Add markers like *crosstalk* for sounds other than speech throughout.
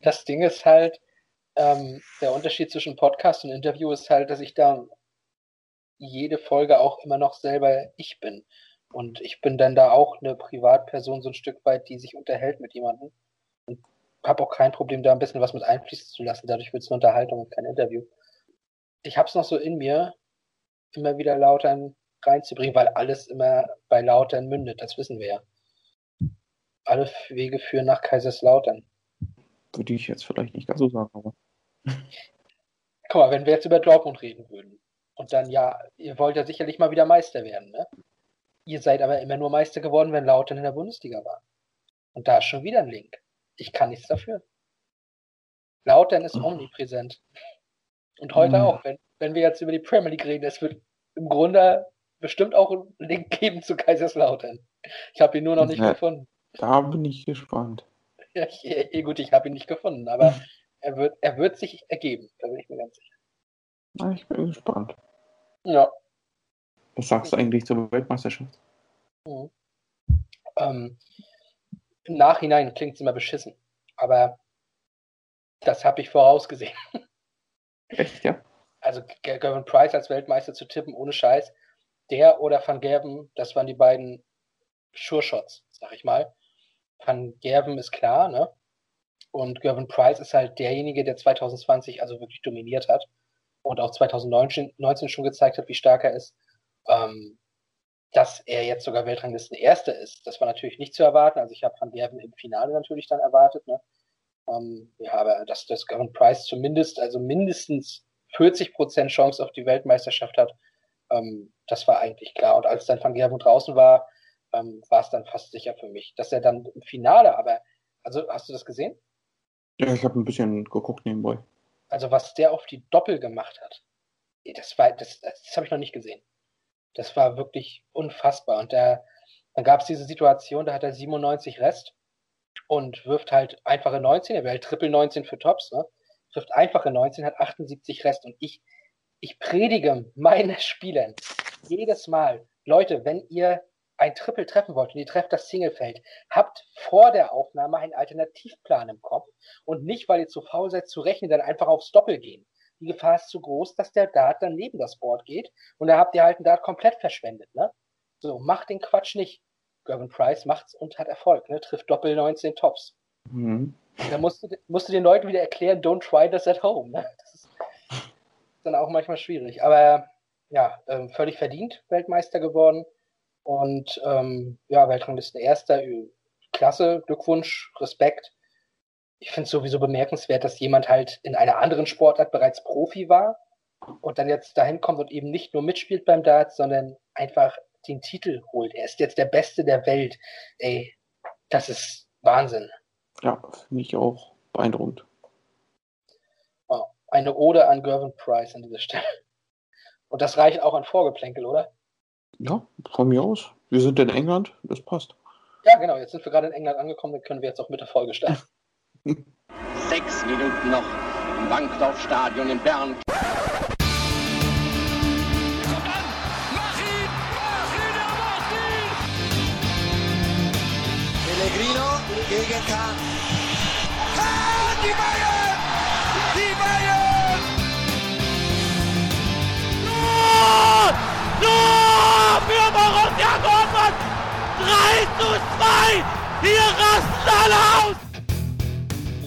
Das Ding ist halt, ähm, der Unterschied zwischen Podcast und Interview ist halt, dass ich da jede Folge auch immer noch selber ich bin. Und ich bin dann da auch eine Privatperson so ein Stück weit, die sich unterhält mit jemandem. Und habe auch kein Problem, da ein bisschen was mit einfließen zu lassen. Dadurch wird es eine Unterhaltung und kein Interview. Ich habe es noch so in mir, immer wieder Lautern reinzubringen, weil alles immer bei Lautern mündet. Das wissen wir ja. Alle Wege führen nach Kaiserslautern. Würde ich jetzt vielleicht nicht ganz so sagen, aber. Guck mal, wenn wir jetzt über Dortmund reden würden und dann ja, ihr wollt ja sicherlich mal wieder Meister werden, ne? Ihr seid aber immer nur Meister geworden, wenn Lautern in der Bundesliga war. Und da ist schon wieder ein Link. Ich kann nichts dafür. Lautern ist omnipräsent. Und heute mhm. auch, wenn, wenn wir jetzt über die Premier League reden, es wird im Grunde bestimmt auch einen Link geben zu Kaiserslautern. Ich habe ihn nur noch nicht ja, gefunden. Da bin ich gespannt. *laughs* Ja, ich, gut, ich habe ihn nicht gefunden, aber *laughs* er wird, er wird sich ergeben, da bin ich mir ganz sicher. Na, ich bin gespannt. Ja. Was sagst du eigentlich zur Weltmeisterschaft? Mhm. Ähm, Im Nachhinein klingt es immer beschissen, aber das habe ich vorausgesehen. *laughs* Echt, ja? Also Gavin Price als Weltmeister zu tippen, ohne Scheiß. Der oder Van Gerben, das waren die beiden Sure-Shots, sag ich mal. Van Gerben ist klar, ne? Und Gervin Price ist halt derjenige, der 2020 also wirklich dominiert hat und auch 2019 schon gezeigt hat, wie stark er ist. Ähm, dass er jetzt sogar Weltranglisten Erster ist, das war natürlich nicht zu erwarten. Also ich habe Van Gerven im Finale natürlich dann erwartet. Ne? Ähm, ja, aber dass das Gervin Price zumindest, also mindestens 40 Prozent Chance auf die Weltmeisterschaft hat, ähm, das war eigentlich klar. Und als dann Van Gerven draußen war, ähm, war es dann fast sicher für mich, dass er dann im Finale, aber, also hast du das gesehen? Ja, ich habe ein bisschen geguckt nebenbei. Also was der auf die Doppel gemacht hat, das war, das, das habe ich noch nicht gesehen. Das war wirklich unfassbar. Und da, dann gab es diese Situation, da hat er 97 Rest und wirft halt einfache 19, er wäre halt Triple 19 für Tops, ne? Wirft einfache 19, hat 78 Rest. Und ich, ich predige meinen Spielern jedes Mal, Leute, wenn ihr ein Triple treffen wollt und ihr trefft das Singlefeld, habt vor der Aufnahme einen Alternativplan im Kopf und nicht, weil ihr zu faul seid zu rechnen, dann einfach aufs Doppel gehen. Die Gefahr ist zu groß, dass der Dart dann neben das Board geht und da habt ihr halt einen Dart komplett verschwendet, ne? So, macht den Quatsch nicht. Gervin Price macht's und hat Erfolg, ne? Trifft Doppel 19 Tops. Mhm. Da musst du, musst du den Leuten wieder erklären, don't try this at home, ne? Das ist dann auch manchmal schwierig. Aber ja, ähm, völlig verdient Weltmeister geworden. Und ähm, ja, Weltranglisten Erster, klasse, Glückwunsch, Respekt. Ich finde es sowieso bemerkenswert, dass jemand halt in einer anderen Sportart bereits Profi war und dann jetzt dahin kommt und eben nicht nur mitspielt beim Darts, sondern einfach den Titel holt. Er ist jetzt der Beste der Welt. Ey, das ist Wahnsinn. Ja, finde ich auch beeindruckend. Oh, eine Ode an Gervin Price an dieser Stelle. Und das reicht auch an Vorgeplänkel, oder? Ja, von mir aus. Wir sind in England, das passt. Ja, genau, jetzt sind wir gerade in England angekommen, dann können wir jetzt auch mit der Folge starten. *laughs* Sechs Minuten noch im Bankdorf-Stadion in Bern. Pellegrino gegen Kahn. Zu 2! Hier rasten alle aus!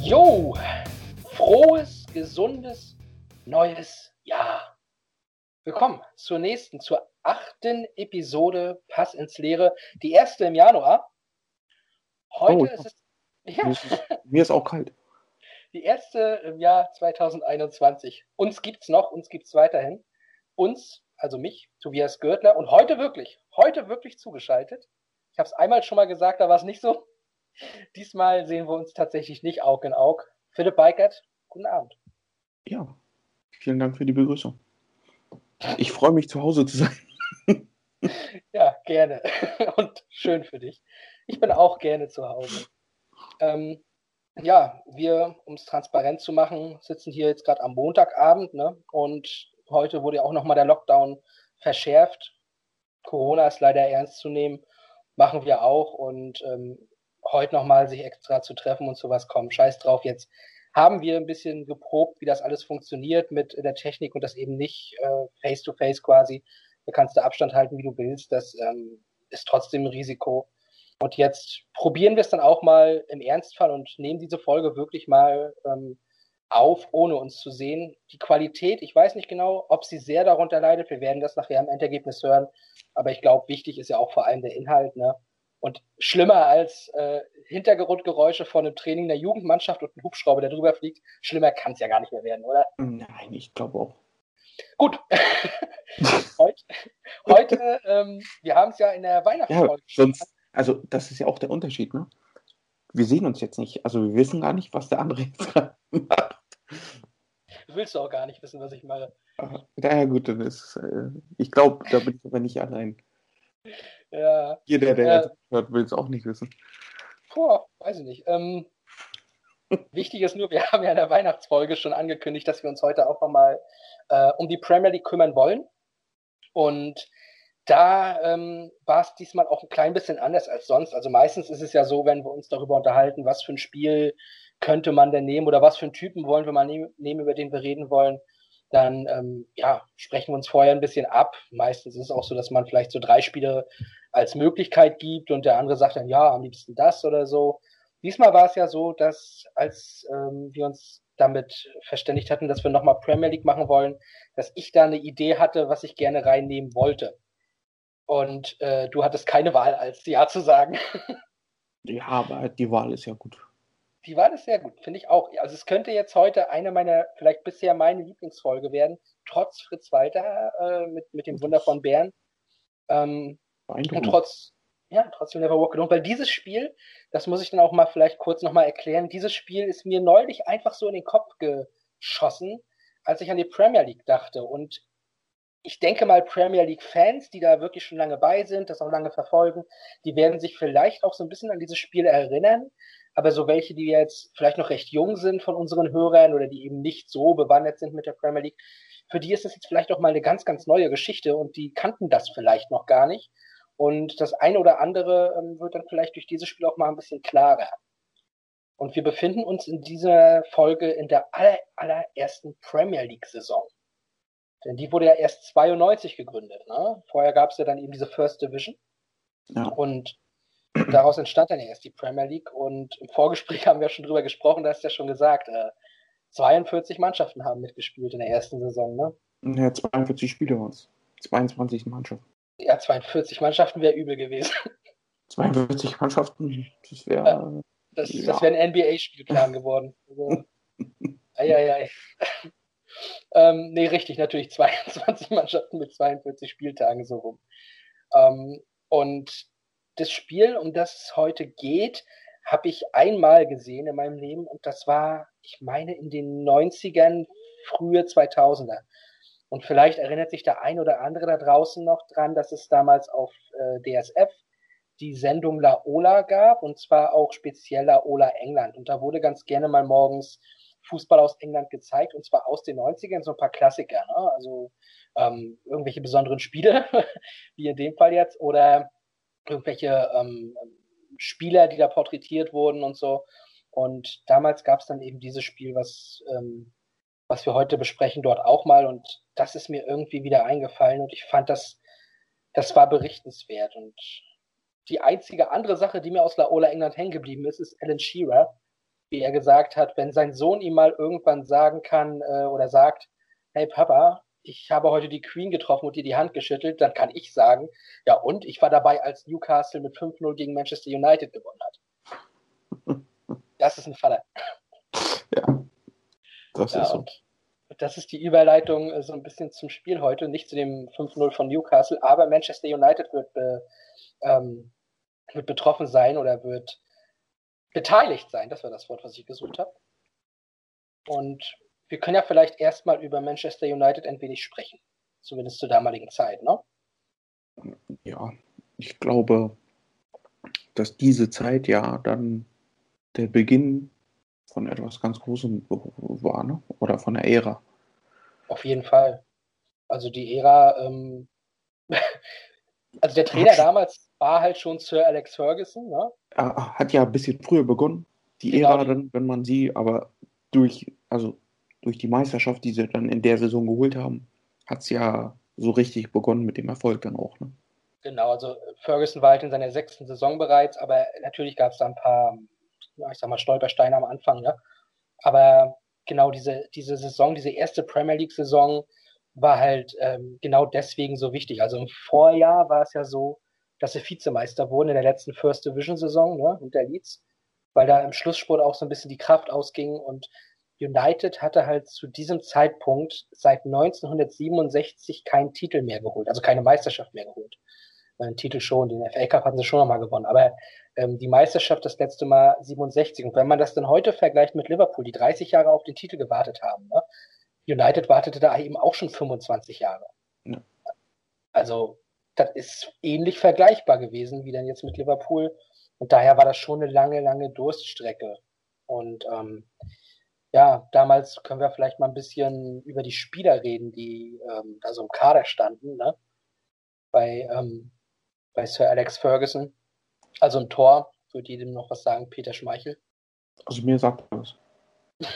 Jo, frohes, gesundes, neues Jahr. Willkommen zur nächsten, zur achten Episode Pass ins Leere. Die erste im Januar. Heute oh, ist es. Ja. Mir ist auch kalt. Die erste im Jahr 2021. Uns gibt's noch, uns gibt's weiterhin. Uns, also mich, Tobias Görtler und heute wirklich, heute wirklich zugeschaltet. Ich habe es einmal schon mal gesagt, da war es nicht so. *laughs* Diesmal sehen wir uns tatsächlich nicht Aug in Aug. Philipp Beikert, guten Abend. Ja, vielen Dank für die Begrüßung. Ich freue mich, zu Hause zu sein. *laughs* ja, gerne. *laughs* Und schön für dich. Ich bin auch gerne zu Hause. Ähm, ja, wir, um es transparent zu machen, sitzen hier jetzt gerade am Montagabend ne? und heute wurde ja auch nochmal der Lockdown verschärft. Corona ist leider ernst zu nehmen, machen wir auch und ähm, heute nochmal sich extra zu treffen und sowas kommen. Scheiß drauf, jetzt haben wir ein bisschen geprobt, wie das alles funktioniert mit der Technik und das eben nicht äh, face-to-face -face quasi. Da kannst du Abstand halten, wie du willst. Das ähm, ist trotzdem ein Risiko. Und jetzt probieren wir es dann auch mal im Ernstfall und nehmen diese Folge wirklich mal ähm, auf, ohne uns zu sehen. Die Qualität, ich weiß nicht genau, ob sie sehr darunter leidet. Wir werden das nachher im Endergebnis hören. Aber ich glaube, wichtig ist ja auch vor allem der Inhalt. Ne? Und schlimmer als äh, Hintergrundgeräusche von einem Training der Jugendmannschaft und ein Hubschrauber, der drüber fliegt, schlimmer kann es ja gar nicht mehr werden, oder? Nein, ich glaube auch. Gut. *laughs* heute, heute ähm, wir haben es ja in der Weihnachtsfolge. Ja, sonst, also das ist ja auch der Unterschied, ne? Wir sehen uns jetzt nicht, also wir wissen gar nicht, was der andere jetzt macht. Willst du auch gar nicht wissen, was ich mache. Ja, gut, dann ist, äh, ich glaube, da bin ich aber nicht allein. Ja. Jeder, der Ja. jetzt hört, will es auch nicht wissen. Boah, weiß ich nicht. Ähm, *laughs* wichtig ist nur, wir haben ja in der Weihnachtsfolge schon angekündigt, dass wir uns heute auch nochmal äh, um die Premier League kümmern wollen. Und da ähm, war es diesmal auch ein klein bisschen anders als sonst. Also meistens ist es ja so, wenn wir uns darüber unterhalten, was für ein Spiel könnte man denn nehmen oder was für einen Typen wollen wir mal nehmen, über den wir reden wollen, dann ähm, ja, sprechen wir uns vorher ein bisschen ab. Meistens ist es auch so, dass man vielleicht so drei Spiele als Möglichkeit gibt und der andere sagt dann, ja, am liebsten das oder so. Diesmal war es ja so, dass als ähm, wir uns damit verständigt hatten, dass wir nochmal Premier League machen wollen, dass ich da eine Idee hatte, was ich gerne reinnehmen wollte. Und äh, du hattest keine Wahl, als Ja zu sagen. Ja, aber die Wahl ist ja gut. Die Wahl ist sehr gut, finde ich auch. Also es könnte jetzt heute eine meiner, vielleicht bisher meine Lieblingsfolge werden, trotz Fritz Walter äh, mit, mit dem Wunder von Bern. Ähm, und trotz, ja, trotz Never Walk Alone. Weil dieses Spiel, das muss ich dann auch mal vielleicht kurz nochmal erklären, dieses Spiel ist mir neulich einfach so in den Kopf geschossen, als ich an die Premier League dachte. Und ich denke mal, Premier League-Fans, die da wirklich schon lange bei sind, das auch lange verfolgen, die werden sich vielleicht auch so ein bisschen an dieses Spiel erinnern. Aber so welche, die jetzt vielleicht noch recht jung sind von unseren Hörern oder die eben nicht so bewandert sind mit der Premier League, für die ist das jetzt vielleicht auch mal eine ganz, ganz neue Geschichte und die kannten das vielleicht noch gar nicht. Und das eine oder andere ähm, wird dann vielleicht durch dieses Spiel auch mal ein bisschen klarer. Und wir befinden uns in dieser Folge in der aller, allerersten Premier League-Saison. Denn die wurde ja erst 92 gegründet. Ne? Vorher gab es ja dann eben diese First Division. Ja. Und daraus entstand dann ja erst die Premier League. Und im Vorgespräch haben wir schon drüber gesprochen, da hast du ja schon gesagt, äh, 42 Mannschaften haben mitgespielt in der ersten Saison. Ne? Ja, 42 Spiele waren es. 22 Mannschaften. Ja, 42 Mannschaften wäre übel gewesen. *laughs* 42 Mannschaften, das wäre. Das, Ja. das wäre ein NBA-Spielplan *laughs* geworden. Also, *laughs* eieiei. ähm, nee, richtig, natürlich 22 Mannschaften mit 42 Spieltagen so rum. Ähm, und das Spiel, um das es heute geht, habe ich einmal gesehen in meinem Leben und das war, ich meine, in den 90ern, frühe 2000er. Und vielleicht erinnert sich der ein oder andere da draußen noch dran, dass es damals auf äh, DSF die Sendung La Ola gab und zwar auch speziell La Ola England. Und da wurde ganz gerne mal morgens Fußball aus England gezeigt und zwar aus den 90ern, so ein paar Klassiker, ne? also ähm, irgendwelche besonderen Spiele, *laughs* wie in dem Fall jetzt, oder irgendwelche ähm, Spieler, die da porträtiert wurden und so. Und damals gab es dann eben dieses Spiel, was, ähm, was wir heute besprechen, dort auch mal. Und das ist mir irgendwie wieder eingefallen und ich fand das, das war berichtenswert. Und die einzige andere Sache, die mir aus Laola England hängen geblieben ist, ist Alan Shearer, wie er gesagt hat, wenn sein Sohn ihm mal irgendwann sagen kann äh, oder sagt, hey Papa, ich habe heute die Queen getroffen und dir die Hand geschüttelt, dann kann ich sagen, ja und, ich war dabei, als Newcastle mit 5-0 gegen Manchester United gewonnen hat. *laughs* Das ist ein Vater. Ja. Das Ja, ist so. das ist die Überleitung äh, so ein bisschen zum Spiel heute, nicht zu dem 5-0 von Newcastle, aber Manchester United wird, be, ähm, wird betroffen sein oder wird beteiligt sein, das war das Wort, was ich gesucht habe. Und wir können ja vielleicht erstmal über Manchester United ein wenig sprechen, zumindest zur damaligen Zeit, ne? Ja, ich glaube, dass diese Zeit ja dann der Beginn von etwas ganz Großem war, ne? Oder von der Ära. Auf jeden Fall. Also die Ära, ähm, *laughs* also der Trainer damals war halt schon Sir Alex Ferguson, ne? Er hat ja ein bisschen früher begonnen, die Genau. Ära dann, wenn man sie, aber durch, also durch die Meisterschaft, die sie dann in der Saison geholt haben, hat es ja so richtig begonnen mit dem Erfolg dann auch. Ne? Genau, also Ferguson war halt in seiner sechsten Saison bereits, aber natürlich gab es da ein paar, ich sag mal, Stolpersteine am Anfang, ne? Aber genau diese, diese Saison, diese erste Premier League-Saison war halt ähm, genau deswegen so wichtig. Also im Vorjahr war es ja so, dass sie Vizemeister wurden in der letzten First Division-Saison, ne, unter Leeds, weil da im Schlussspurt auch so ein bisschen die Kraft ausging und United hatte halt zu diesem Zeitpunkt seit 1967 keinen Titel mehr geholt, also keine Meisterschaft mehr geholt. Einen Titel schon, den FA Cup hatten sie schon nochmal gewonnen, aber ähm, die Meisterschaft das letzte Mal 67. Und wenn man das dann heute vergleicht mit Liverpool, die 30 Jahre auf den Titel gewartet haben, ne? United wartete da eben auch schon 25 Jahre. Ja. Also, das ist ähnlich vergleichbar gewesen wie dann jetzt mit Liverpool. Und daher war das schon eine lange, lange Durststrecke. Und ähm, ja, damals können wir vielleicht mal ein bisschen über die Spieler reden, die ähm, da so im Kader standen, ne? Bei, ähm, bei Sir Alex Ferguson. Also ein Tor, würde jedem noch was sagen, Peter Schmeichel. Also mir sagt er was. *laughs*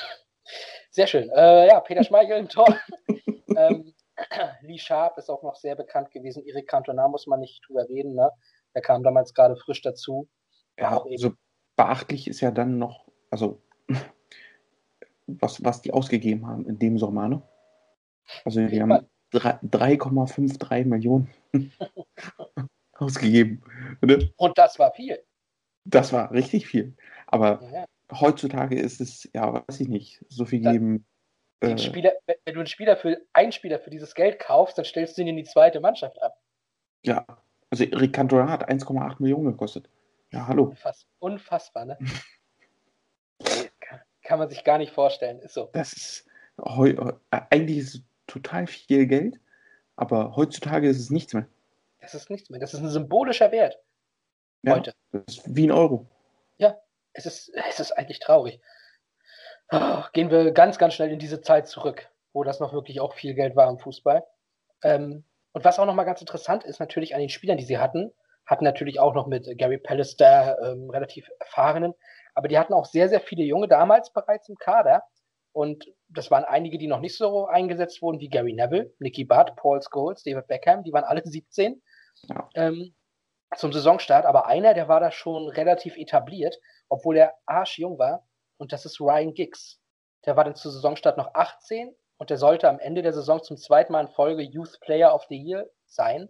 Sehr schön. Äh, ja, Peter Schmeichel im Tor. *laughs* ähm, *clears throat* Lee Sharp ist auch noch sehr bekannt gewesen. Erik Cantona muss man nicht drüber reden. Ne? Der kam damals gerade frisch dazu. Ja, also beachtlich ist ja dann noch, also was, was die ausgegeben haben in dem Sommer. Ne? Also die haben 3,53 Millionen *laughs* ausgegeben. Ne? Und das war viel. Das war richtig viel. Aber ja. heutzutage ist es, ja, weiß ich nicht, so viel geben. Äh, Spieler, wenn du einen Spieler für einen Spieler für dieses Geld kaufst, dann stellst du ihn in die zweite Mannschaft ab. Ja, also Rick Cantona hat 1,8 Millionen gekostet. Ja, hallo. Unfass, unfassbar, ne? *laughs* kann, man sich gar nicht vorstellen, ist so. Das ist eigentlich ist es total viel Geld, aber heutzutage ist es nichts mehr. Das ist nichts mehr. Das ist ein symbolischer Wert. Ja, heute. Das ist wie ein Euro. Ja, es ist, es ist eigentlich traurig. Oh, gehen wir ganz, ganz schnell in diese Zeit zurück, wo das noch wirklich auch viel Geld war im Fußball. Ähm, und was auch nochmal ganz interessant ist, natürlich an den Spielern, die sie hatten, hatten natürlich auch noch mit Gary Pallister ähm, relativ erfahrenen, aber die hatten auch sehr, sehr viele Junge damals bereits im Kader. Und das waren einige, die noch nicht so eingesetzt wurden, wie Gary Neville, Nicky Butt, Paul Scholes, David Beckham, die waren alle 17 ja. ähm, zum Saisonstart, aber einer, der war da schon relativ etabliert, obwohl er arschjung war, und das ist Ryan Giggs. Der war dann zu Saisonstart noch 18 und der sollte am Ende der Saison zum zweiten Mal in Folge Youth Player of the Year sein.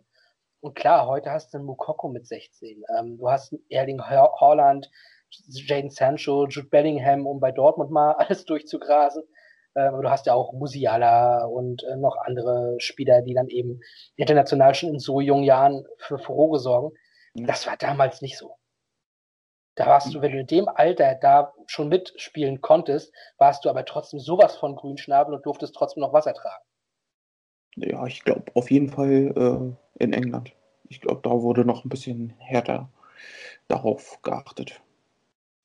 Und klar, heute hast du einen Mukoko mit 16. Ähm, du hast Erling Haaland, Jaden Sancho, Jude Bellingham, um bei Dortmund mal *laughs* alles durchzugrasen. Ähm, aber du hast ja auch Musiala und äh, noch andere Spieler, die dann eben international schon in so jungen Jahren für Furore sorgen. Das war damals nicht so. Da warst du, wenn du in dem Alter da schon mitspielen konntest, warst du aber trotzdem sowas von Grünschnabel und durftest trotzdem noch Wasser tragen. Ja, ich glaube auf jeden Fall äh, in England. Ich glaube, da wurde noch ein bisschen härter darauf geachtet.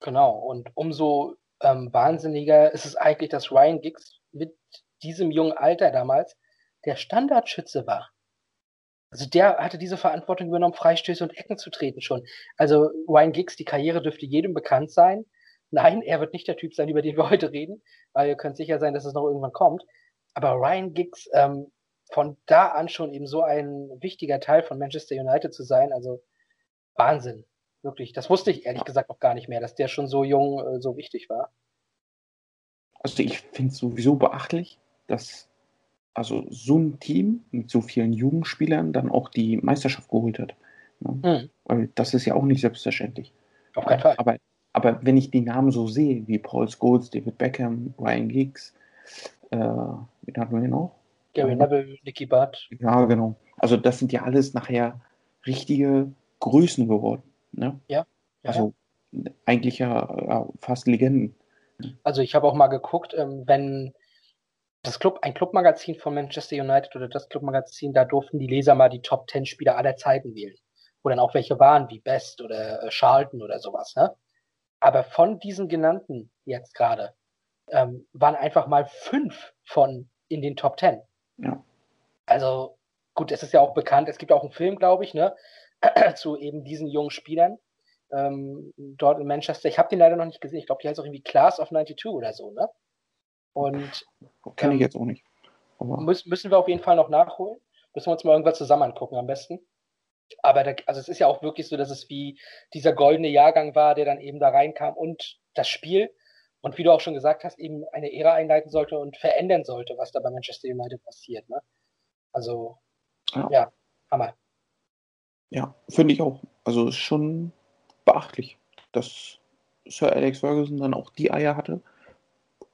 Genau, und umso ähm, wahnsinniger ist es eigentlich, dass Ryan Giggs mit diesem jungen Alter damals der Standardschütze war. Also der hatte diese Verantwortung übernommen, Freistöße und Ecken zu treten schon. Also Ryan Giggs, die Karriere dürfte jedem bekannt sein. Nein, er wird nicht der Typ sein, über den wir heute reden, weil ihr könnt sicher sein, dass es noch irgendwann kommt. Aber Ryan Giggs, ähm, von da an schon eben so ein wichtiger Teil von Manchester United zu sein, also Wahnsinn. Wirklich, das wusste ich ehrlich gesagt noch gar nicht mehr, dass der schon so jung äh, so wichtig war. Also ich finde es sowieso beachtlich, dass also so ein Team mit so vielen Jugendspielern dann auch die Meisterschaft geholt hat. Ne? Hm. Weil das ist ja auch nicht selbstverständlich. Auf keinen Fall. Aber, aber wenn ich die Namen so sehe, wie Paul Scholes, David Beckham, Ryan Giggs, äh, wen hatten wir hier noch? Gary Neville, Nicky Butt. Ja, genau. Also das sind ja alles nachher richtige Größen geworden. Ne? Ja. ja also eigentlich ja, fast Legenden. Also ich habe auch mal geguckt, ähm, wenn das Club, ein Clubmagazin von Manchester United oder das Clubmagazin, da durften die Leser mal die Top 10 Spieler aller Zeiten wählen. Wo dann auch welche waren, wie Best oder äh, Charlton oder sowas. Ne? Aber von diesen genannten jetzt gerade ähm, waren einfach mal fünf von in den Top 10. Ja. Also gut, es ist ja auch bekannt, es gibt auch einen Film, glaube ich, ne, *clears throat* zu eben diesen jungen Spielern ähm, dort in Manchester. Ich habe den leider noch nicht gesehen. Ich glaube, die heißt auch irgendwie Class of 92 oder so, ne? Und Kenne ich Ähm, jetzt auch nicht. Muss, müssen wir auf jeden Fall noch nachholen. Müssen wir uns mal irgendwas zusammen angucken am besten. Aber da, also es ist ja auch wirklich so, dass es wie dieser goldene Jahrgang war, der dann eben da reinkam und das Spiel und wie du auch schon gesagt hast, eben eine Ära einleiten sollte und verändern sollte, was da bei Manchester United passiert. Ne? Also, Ja. ja, Hammer. ja, finde ich auch. Also ist schon beachtlich, dass Sir Alex Ferguson dann auch die Eier hatte,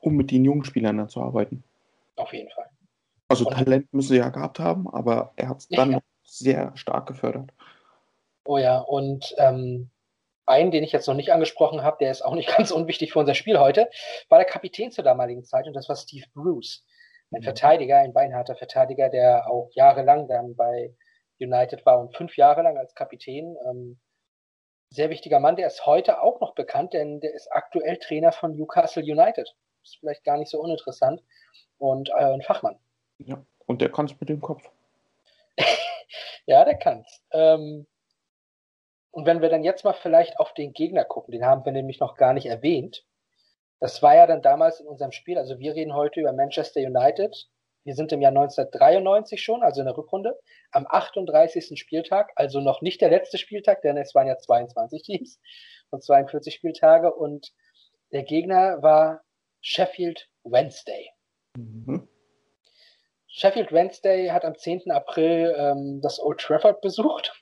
um mit den jungen Spielern dann zu arbeiten. Auf jeden Fall. Also Und- Talent müssen sie ja gehabt haben, aber er hat es Ja. dann noch sehr stark gefördert. Oh ja, und ähm, einen, den ich jetzt noch nicht angesprochen habe, der ist auch nicht *laughs* ganz unwichtig für unser Spiel heute, war der Kapitän zur damaligen Zeit und das war Steve Bruce. Ein Mhm. Verteidiger, ein beinharter Verteidiger, der auch jahrelang dann bei United war und fünf Jahre lang als Kapitän. Ähm, sehr wichtiger Mann, der ist heute auch noch bekannt, denn der ist aktuell Trainer von Newcastle United. Ist vielleicht gar nicht so uninteressant. Und äh, ein Fachmann. Ja. Und der kann es mit dem Kopf. *laughs* Ja, der kann's. Ähm, und wenn wir dann jetzt mal vielleicht auf den Gegner gucken, den haben wir nämlich noch gar nicht erwähnt. Das war ja dann damals in unserem Spiel, also wir reden heute über Manchester United. Wir sind im Jahr 1993 schon, also in der Rückrunde, am 38. Spieltag, also noch nicht der letzte Spieltag, denn es waren ja 22 Teams und 42 Spieltage und der Gegner war Sheffield Wednesday. Mhm. Sheffield Wednesday hat am 10. April ähm, das Old Trafford besucht.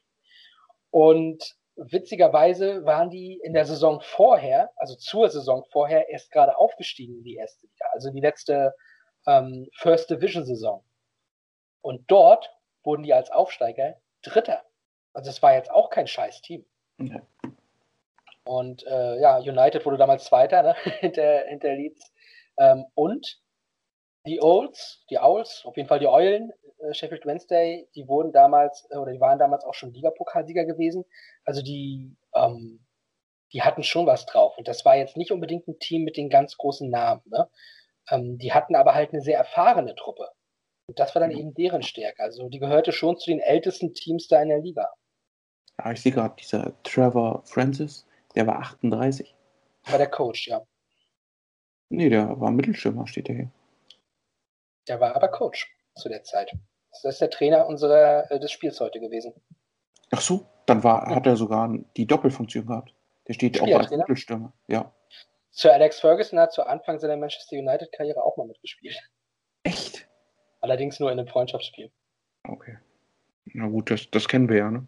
Und witzigerweise waren die in der Saison vorher, also zur Saison vorher, erst gerade aufgestiegen in die erste Liga, also die letzte ähm, First Division Saison. Und dort wurden die als Aufsteiger Dritter. Also es war jetzt auch kein scheiß Team. Ja. Und äh, ja, United wurde damals Zweiter ne? *laughs* hinter, hinter Leeds. Ähm, und die Owls, die Owls, auf jeden Fall die Eulen, äh, Sheffield Wednesday, die wurden damals, äh, oder die waren damals auch schon Ligapokalsieger gewesen. Also die, ähm, die hatten schon was drauf. Und das war jetzt nicht unbedingt ein Team mit den ganz großen Namen. Ne? Ähm, die hatten aber halt eine sehr erfahrene Truppe. Und das war dann eben deren Stärke. Also die gehörte schon zu den ältesten Teams da in der Liga. Ja, ich sehe gerade, dieser Trevor Francis, der war 38. War der Coach, ja. Nee, der war Mittelstürmer, steht der hier. Der war aber Coach zu der Zeit. Das ist der Trainer unserer, äh, des Spiels heute gewesen. Ach so, dann war, hat er sogar die Doppelfunktion gehabt. Der steht auch als Spielertrainer? Mittelstürmer. Ja. Sir Alex Ferguson hat zu Anfang seiner Manchester United-Karriere auch mal mitgespielt. Echt? Allerdings nur in einem Freundschaftsspiel. Okay. Na gut, das, das kennen wir ja, ne?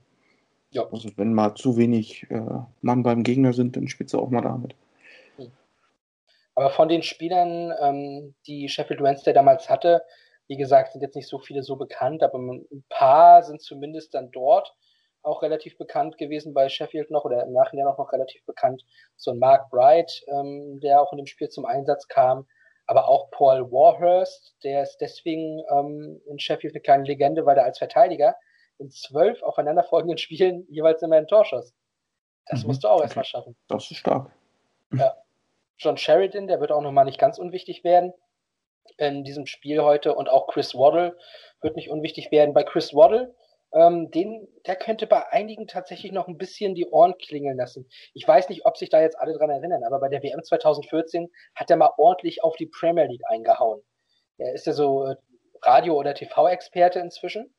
Ja. Also wenn mal zu wenig äh, Mann beim Gegner sind, dann spielst du auch mal damit. Aber von den Spielern, ähm, die Sheffield Wednesday damals hatte, wie gesagt, sind jetzt nicht so viele so bekannt, aber ein paar sind zumindest dann dort auch relativ bekannt gewesen bei Sheffield noch oder im Nachhinein auch noch relativ bekannt. So ein Mark Bright, ähm, der auch in dem Spiel zum Einsatz kam, aber auch Paul Warhurst, der ist deswegen ähm, in Sheffield eine kleine Legende, weil er als Verteidiger in zwölf aufeinanderfolgenden *laughs* Spielen jeweils immer ein Tor schoss. Das Mhm, musst du auch okay. erstmal schaffen. Das ist stark. John Sheridan, der wird auch nochmal nicht ganz unwichtig werden in diesem Spiel heute und auch Chris Waddle wird nicht unwichtig werden. Bei Chris Waddle, ähm, den, der könnte bei einigen tatsächlich noch ein bisschen die Ohren klingeln lassen. Ich weiß nicht, ob sich da jetzt alle dran erinnern, aber bei der WM 2014 hat er mal ordentlich auf die Premier League eingehauen. Er ist ja so äh, Radio- oder TV-Experte inzwischen.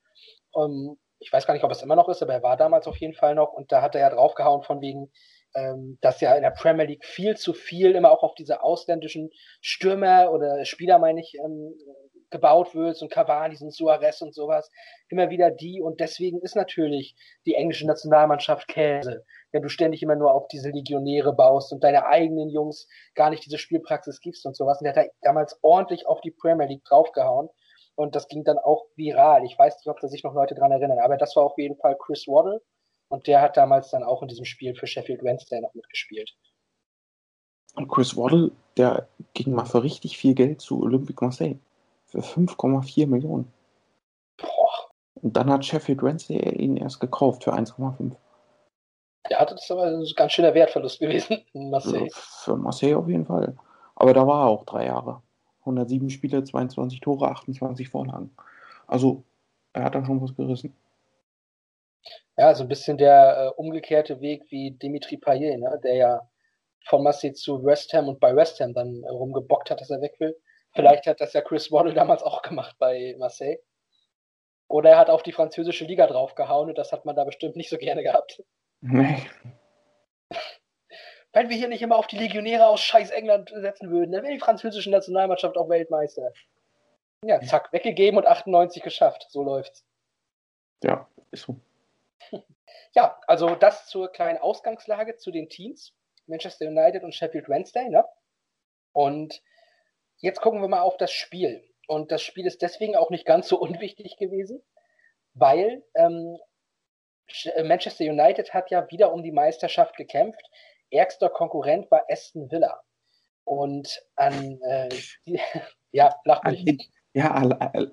Ähm, ich weiß gar nicht, ob es immer noch ist, aber er war damals auf jeden Fall noch und da hat er ja draufgehauen von wegen, ähm, dass ja in der Premier League viel zu viel immer auch auf diese ausländischen Stürmer oder Spieler, meine ich, ähm, gebaut wird, so Cavani, so Suarez und sowas. Immer wieder die und deswegen ist natürlich die englische Nationalmannschaft Käse, wenn du ständig immer nur auf diese Legionäre baust und deine eigenen Jungs gar nicht diese Spielpraxis gibst und sowas. Und der hat da damals ordentlich auf die Premier League draufgehauen und das ging dann auch viral. Ich weiß nicht, ob da sich noch Leute dran erinnern, aber das war auf jeden Fall Chris Waddle und der hat damals dann auch in diesem Spiel für Sheffield Wednesday noch mitgespielt. Und Chris Waddle, der ging mal für richtig viel Geld zu Olympique Marseille. Für 5,4 Millionen. Boah, Und dann hat Sheffield Wednesday ihn erst gekauft für 1,5. der hatte das aber ein ganz schöner Wertverlust gewesen in Marseille. Für Marseille auf jeden Fall. Aber da war er auch drei Jahre. 107 Spiele, 22 Tore, 28 Vorlagen. Also, er hat da schon was gerissen. Ja, so ein bisschen der äh, umgekehrte Weg wie Dimitri Payet, ne? der ja von Marseille zu West Ham und bei West Ham dann rumgebockt hat, dass er weg will. Vielleicht hat das ja Chris Waddle damals auch gemacht bei Marseille. Oder er hat auf die französische Liga draufgehauen und das hat man da bestimmt nicht so gerne gehabt. Nee. Wenn wir hier nicht immer auf die Legionäre aus scheiß England setzen würden, dann wäre die französische Nationalmannschaft auch Weltmeister. Ja, zack, weggegeben und 98 geschafft. So läuft's. Ja, ist so. Ja, also das zur kleinen Ausgangslage zu den Teams. Manchester United und Sheffield Wednesday, ne? Und jetzt gucken wir mal auf das Spiel. Und das Spiel ist deswegen auch nicht ganz so *laughs* unwichtig gewesen, weil ähm, Manchester United hat ja wieder um die Meisterschaft gekämpft. Ärgster Konkurrent war Aston Villa. Und an, äh, die, *laughs* ja, lach mich. Ja, alle,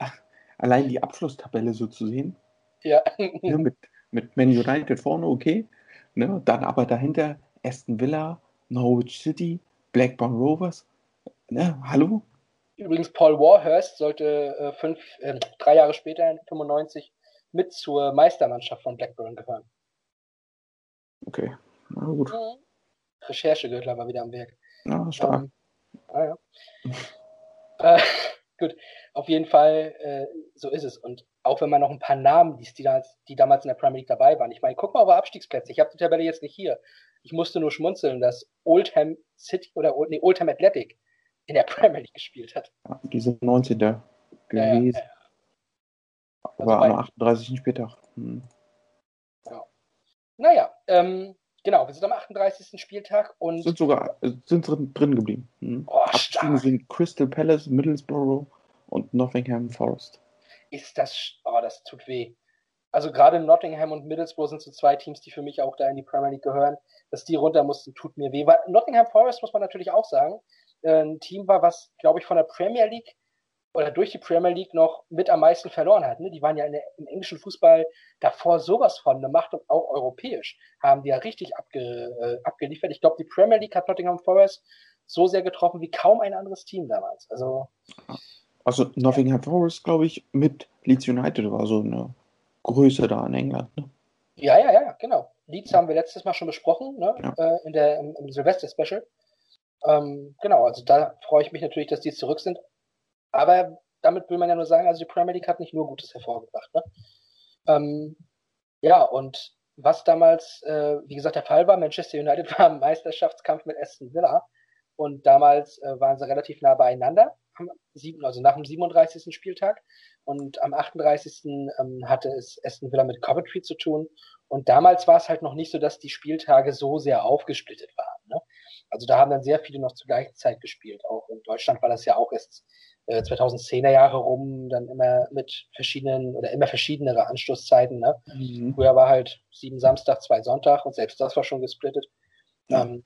allein die Abschlusstabelle so zu sehen. Ja. ne, mit, *laughs* mit Man United vorne, okay. Ne, dann aber dahinter Aston Villa, Norwich City, Blackburn Rovers. Ne, hallo? Übrigens, Paul Warhurst sollte äh, fünf, äh, drei Jahre später, in 95, mit zur Meistermannschaft von Blackburn gehören. Okay, na gut. Mhm. Recherchegürtler war wieder am Werk. Ja, stark. Ähm, ah, ja. äh, gut, auf jeden Fall, äh, so ist es. Und auch wenn man noch ein paar Namen liest, die, da, die damals in der Premier League dabei waren. Ich meine, guck mal auf Abstiegsplätze. Ich habe die Tabelle jetzt nicht hier. Ich musste nur schmunzeln, dass Oldham City oder nee, Oldham Athletic in der *laughs* Premier League gespielt hat. Ja, diese 19. gewesen. Ja, ja, ja. Aber Also am 38. Spieltag. Hm. Naja, ähm, genau, wir sind am 38. Spieltag und Sind sogar äh, sind drin, drin geblieben. Hm. Oh, Abgestiegen stark. sind Crystal Palace, Middlesbrough und Nottingham Forest. ist das, oh, das tut weh. Also gerade Nottingham und Middlesbrough sind so zwei Teams, die für mich auch da in die Premier League gehören. Dass die runter mussten, tut mir weh. Weil Nottingham Forest, muss man natürlich auch sagen, äh, ein Team war, was, glaube ich, von der Premier League oder durch die Premier League noch mit am meisten verloren hat. Ne? Die waren ja der, im englischen Fußball davor sowas von eine Macht und auch europäisch haben die ja richtig abge, äh, abgeliefert. Ich glaube, die Premier League hat Nottingham Forest so sehr getroffen wie kaum ein anderes Team damals. Also Also Nottingham Forest, glaube ich, mit Leeds United war so eine Größe da in England. Ne? Ja, ja, ja, genau. Leeds haben wir letztes Mal schon besprochen, ne? Ja. Äh, in der, im, im Silvester-Special. Ähm, genau, also da freue ich mich natürlich, dass die zurück sind. Aber damit will man ja nur sagen, also die Premier League hat nicht nur Gutes hervorgebracht. Ne? Ähm, ja, und was damals, äh, wie gesagt, der Fall war, Manchester United *laughs* war im Meisterschaftskampf mit Aston Villa und damals äh, waren sie relativ nah beieinander, sieben, also nach dem 37. Spieltag. Und am 38. Ähm, hatte es Aston Villa mit Coventry zu tun. Und damals war es halt noch nicht so, dass die Spieltage so sehr aufgesplittet waren. Ne? Also da haben dann sehr viele noch zur gleichen Zeit gespielt. Auch in Deutschland war das ja auch erst äh, 2010er Jahre rum, dann immer mit verschiedenen oder immer verschiedenere Anstoßzeiten. Ne? Mhm. Früher war halt sieben Samstag, zwei Sonntag und selbst das war schon gesplittet. Ja. Ähm,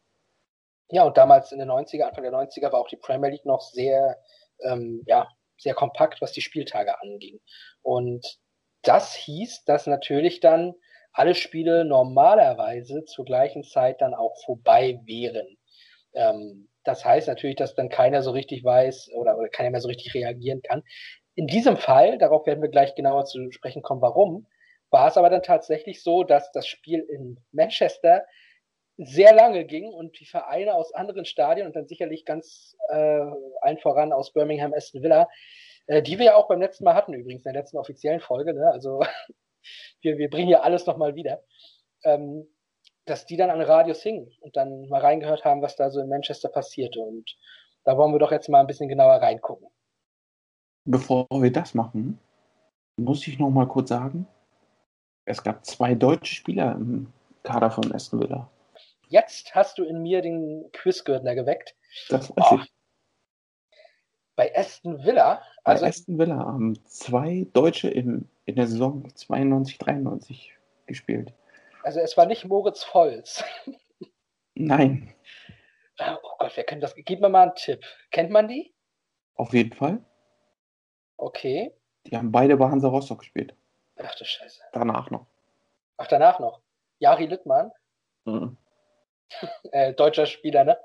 ja, und damals in den 90er, Anfang der 90er war auch die Premier League noch sehr, ähm, ja, sehr kompakt, was die Spieltage anging. Und das hieß, dass natürlich dann alle Spiele normalerweise zur gleichen Zeit dann auch vorbei wären. Ähm, das heißt natürlich, dass dann keiner so richtig weiß oder, oder keiner mehr so richtig reagieren kann. In diesem Fall, darauf werden wir gleich genauer zu sprechen kommen, warum, war es aber dann tatsächlich so, dass das Spiel in Manchester sehr lange ging und die Vereine aus anderen Stadien und dann sicherlich ganz äh, allen voran aus Birmingham, Aston Villa, äh, die wir ja auch beim letzten Mal hatten übrigens, in der letzten offiziellen Folge, ne? also *laughs* wir, wir bringen hier alles nochmal wieder, ähm, dass die dann an Radios hingen und dann mal reingehört haben, was da so in Manchester passierte und da wollen wir doch jetzt mal ein bisschen genauer reingucken. Bevor wir das machen, muss ich noch mal kurz sagen, es gab zwei deutsche Spieler im Kader von Aston Villa. Jetzt hast du in mir den Quizgürtner geweckt. Das weiß Oh, ich. bei Aston Villa, Bei also Aston Villa haben zwei Deutsche in, in der Saison 92, 93 gespielt. Also es war nicht Moritz Volz. Nein, Oh Gott, wer kennt das? Gib mir mal einen Tipp. Kennt man die? auf jeden Fall. Okay. Die haben beide bei Hansa Rostock gespielt. Ach du Scheiße. Danach noch. Ach, danach noch. Jari Littmann, Mhm. *laughs* äh, deutscher Spieler, ne?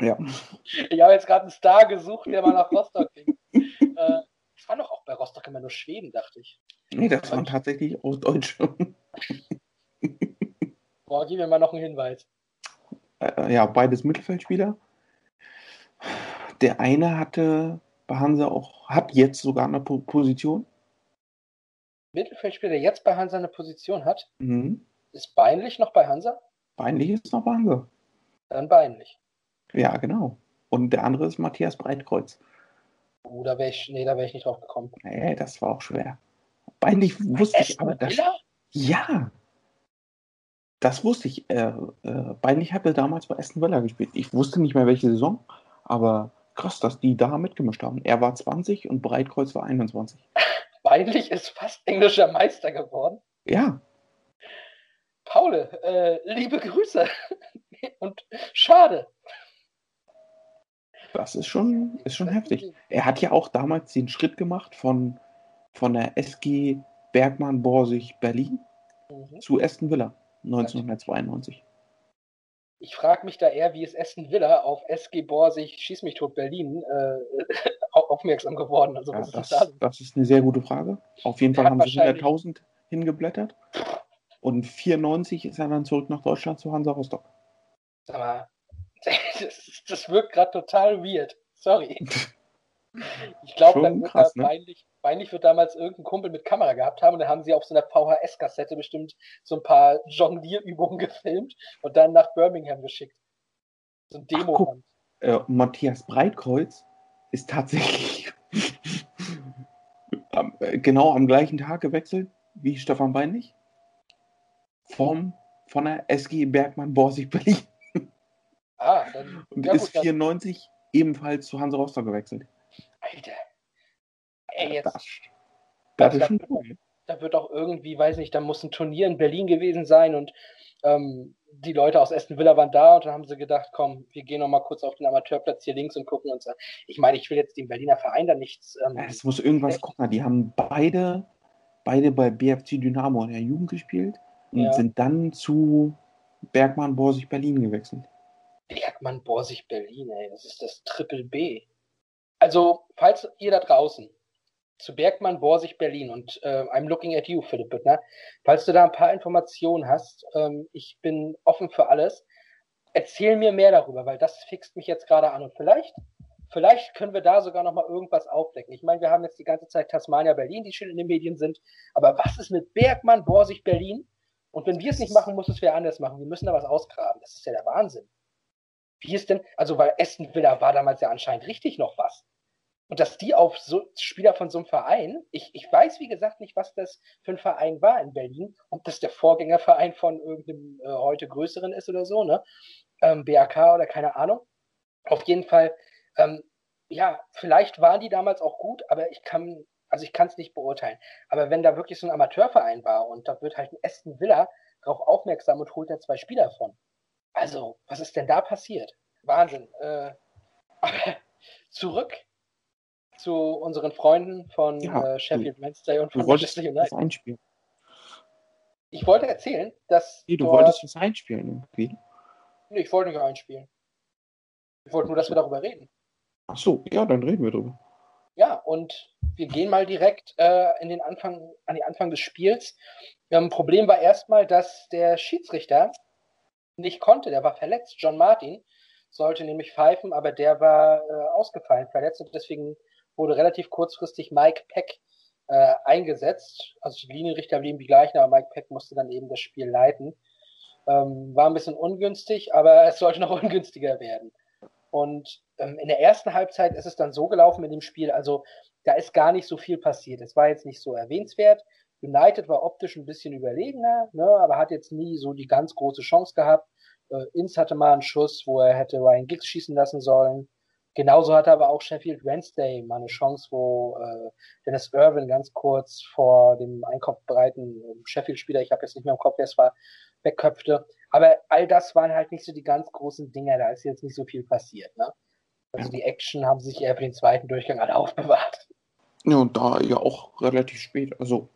Ja. Ich habe jetzt gerade einen Star gesucht, der mal nach Rostock ging. *laughs* äh, das war doch auch bei Rostock immer nur Schweden, dachte ich. Nee, das waren tatsächlich auch Deutsche. *laughs* Boah, gib mir mal noch einen Hinweis. Äh, ja, beides Mittelfeldspieler. Der eine hatte bei Hansa auch, hat jetzt sogar eine po Position. Mittelfeldspieler, der jetzt bei Hansa eine Position hat, Mhm. ist Beinlich noch bei Hansa? Beinlich ist noch bei Hansa. Dann Beinlich. Ja, genau. Und der andere ist Matthias Breitkreuz. Oh, da wäre ich, nee, da wäre ich nicht drauf gekommen. Nee, das war auch schwer. Beinlich wusste ich, aber das. Ja! Das wusste ich. Äh, äh, Beinlich hatte damals bei Aston Villa gespielt. Ich wusste nicht mehr welche Saison, aber krass, dass die da mitgemischt haben. Er war 20 und Breitkreuz war 21. Beinlich *laughs* ist fast englischer Meister geworden. Ja, Paul, äh, liebe Grüße. *laughs* Und schade. das ist schon, ist schon heftig. Er hat ja auch damals den Schritt gemacht von, von der SG Bergmann Borsig Berlin Mhm. zu Aston Villa 1992. Ich frage mich da eher, wie ist Aston Villa auf SG Borsig Schieß mich tot Berlin äh, *laughs* au- aufmerksam geworden. Also, Ja, was ist das, da? das ist eine sehr gute Frage. Auf jeden Fall haben sie wahrscheinlich- 100.000 hingeblättert. Und 94 ist er dann zurück nach Deutschland zu Hansa Rostock. Sag mal, *laughs* das, das wirkt gerade total weird. Sorry. *laughs* Ich glaube, dann wird krass, da ne? peinlich, peinlich wird damals irgendein Kumpel mit Kamera gehabt haben und dann haben sie auf so einer VHS-Kassette bestimmt so ein paar Jonglierübungen *laughs* gefilmt und dann nach Birmingham geschickt. So ein Ach, demo guck. Äh, Matthias Breitkreuz ist tatsächlich *laughs* am, äh, genau am gleichen Tag gewechselt wie Stefan Beinlich. Vom, von der SG Bergmann Borsig Berlin. Ah, dann, Und ja ist gut, dann, 94 ebenfalls zu Hansa Rostock gewechselt. Alter. Ey, jetzt, Das, das ist das schon wird cool. da wird auch irgendwie, weiß nicht, da muss ein Turnier in Berlin gewesen sein und ähm, die Leute aus Aston Villa waren da und dann haben sie gedacht, komm, wir gehen noch mal kurz auf den Amateurplatz hier links und gucken uns an. Ich meine, ich will jetzt dem Berliner Verein da nichts. Ähm, Es muss irgendwas gucken. Die haben beide, beide bei BFC Dynamo in der Jugend gespielt und Ja. sind dann zu Bergmann Borsig Berlin gewechselt. Bergmann, Borsig, Berlin, ey, das ist das Triple B. Also, falls ihr da draußen zu Bergmann, Borsig, Berlin und äh, I'm looking at you, Philipp Büttner, falls du da ein paar Informationen hast, ähm, ich bin offen für alles, erzähl mir mehr darüber, weil das fixt mich jetzt gerade an und vielleicht, vielleicht können wir da sogar noch mal irgendwas aufdecken. Ich meine, wir haben jetzt die ganze Zeit Tasmania, Berlin, die schon in den Medien sind, aber was ist mit Bergmann, Borsig, Berlin? Und wenn wir es nicht machen, muss es wer anders machen. Wir müssen da was ausgraben. Das ist ja der Wahnsinn. Wie ist denn, also weil Aston Villa war damals ja anscheinend richtig noch was. Und dass die auf so Spieler von so einem Verein, ich, ich weiß wie gesagt nicht, was das für ein Verein war in Berlin, ob das der Vorgängerverein von irgendeinem äh, heute größeren ist oder so, ne? Ähm, BAK oder keine Ahnung. Auf jeden Fall, ähm, ja, vielleicht waren die damals auch gut, aber ich kann, also ich kann es nicht beurteilen. Aber wenn da wirklich so ein Amateurverein war und da wird halt ein Aston Villa darauf aufmerksam und holt da zwei Spieler von. Also, was ist denn da passiert? Wahnsinn. Äh, *laughs* aber zurück zu unseren Freunden von Ja, äh, Sheffield Wednesday und von Manchester United. einspielen. Ich wollte erzählen, dass Nee, du dort- wolltest was einspielen irgendwie. Nee, ich wollte nicht einspielen. Ich wollte nur, dass wir darüber reden. Ach so, ja, dann reden wir drüber. Ja, und wir gehen mal direkt äh, in den Anfang, an den Anfang des Spiels. Ähm, Problem war erstmal, dass der Schiedsrichter nicht konnte, der war verletzt. John Martin sollte nämlich pfeifen, aber der war äh, ausgefallen, verletzt und deswegen wurde relativ kurzfristig Mike Peck äh, eingesetzt. Also die Linienrichter blieben die gleichen, aber Mike Peck musste dann eben das Spiel leiten. Ähm, war ein bisschen ungünstig, aber es sollte noch *laughs* ungünstiger werden. Und ähm, in der ersten Halbzeit ist es dann so gelaufen mit dem Spiel, also da ist gar nicht so viel passiert. Es war jetzt nicht so erwähnenswert. United war optisch ein bisschen überlegener, ne, aber hat jetzt nie so die ganz große Chance gehabt. Äh, Inz hatte mal einen Schuss, wo er hätte Ryan Giggs schießen lassen sollen. Genauso hatte aber auch Sheffield Wednesday mal eine Chance, wo äh, Dennis Irwin ganz kurz vor dem einkopfbreiten äh, Sheffield-Spieler, ich habe jetzt nicht mehr im Kopf, wer es war, wegköpfte. Aber all das waren halt nicht so die ganz großen Dinger, da ist jetzt nicht so viel passiert. Ne? Also die Action haben sich eher für den zweiten Durchgang alle *laughs* aufbewahrt. Ja, und da ja auch relativ spät. Also,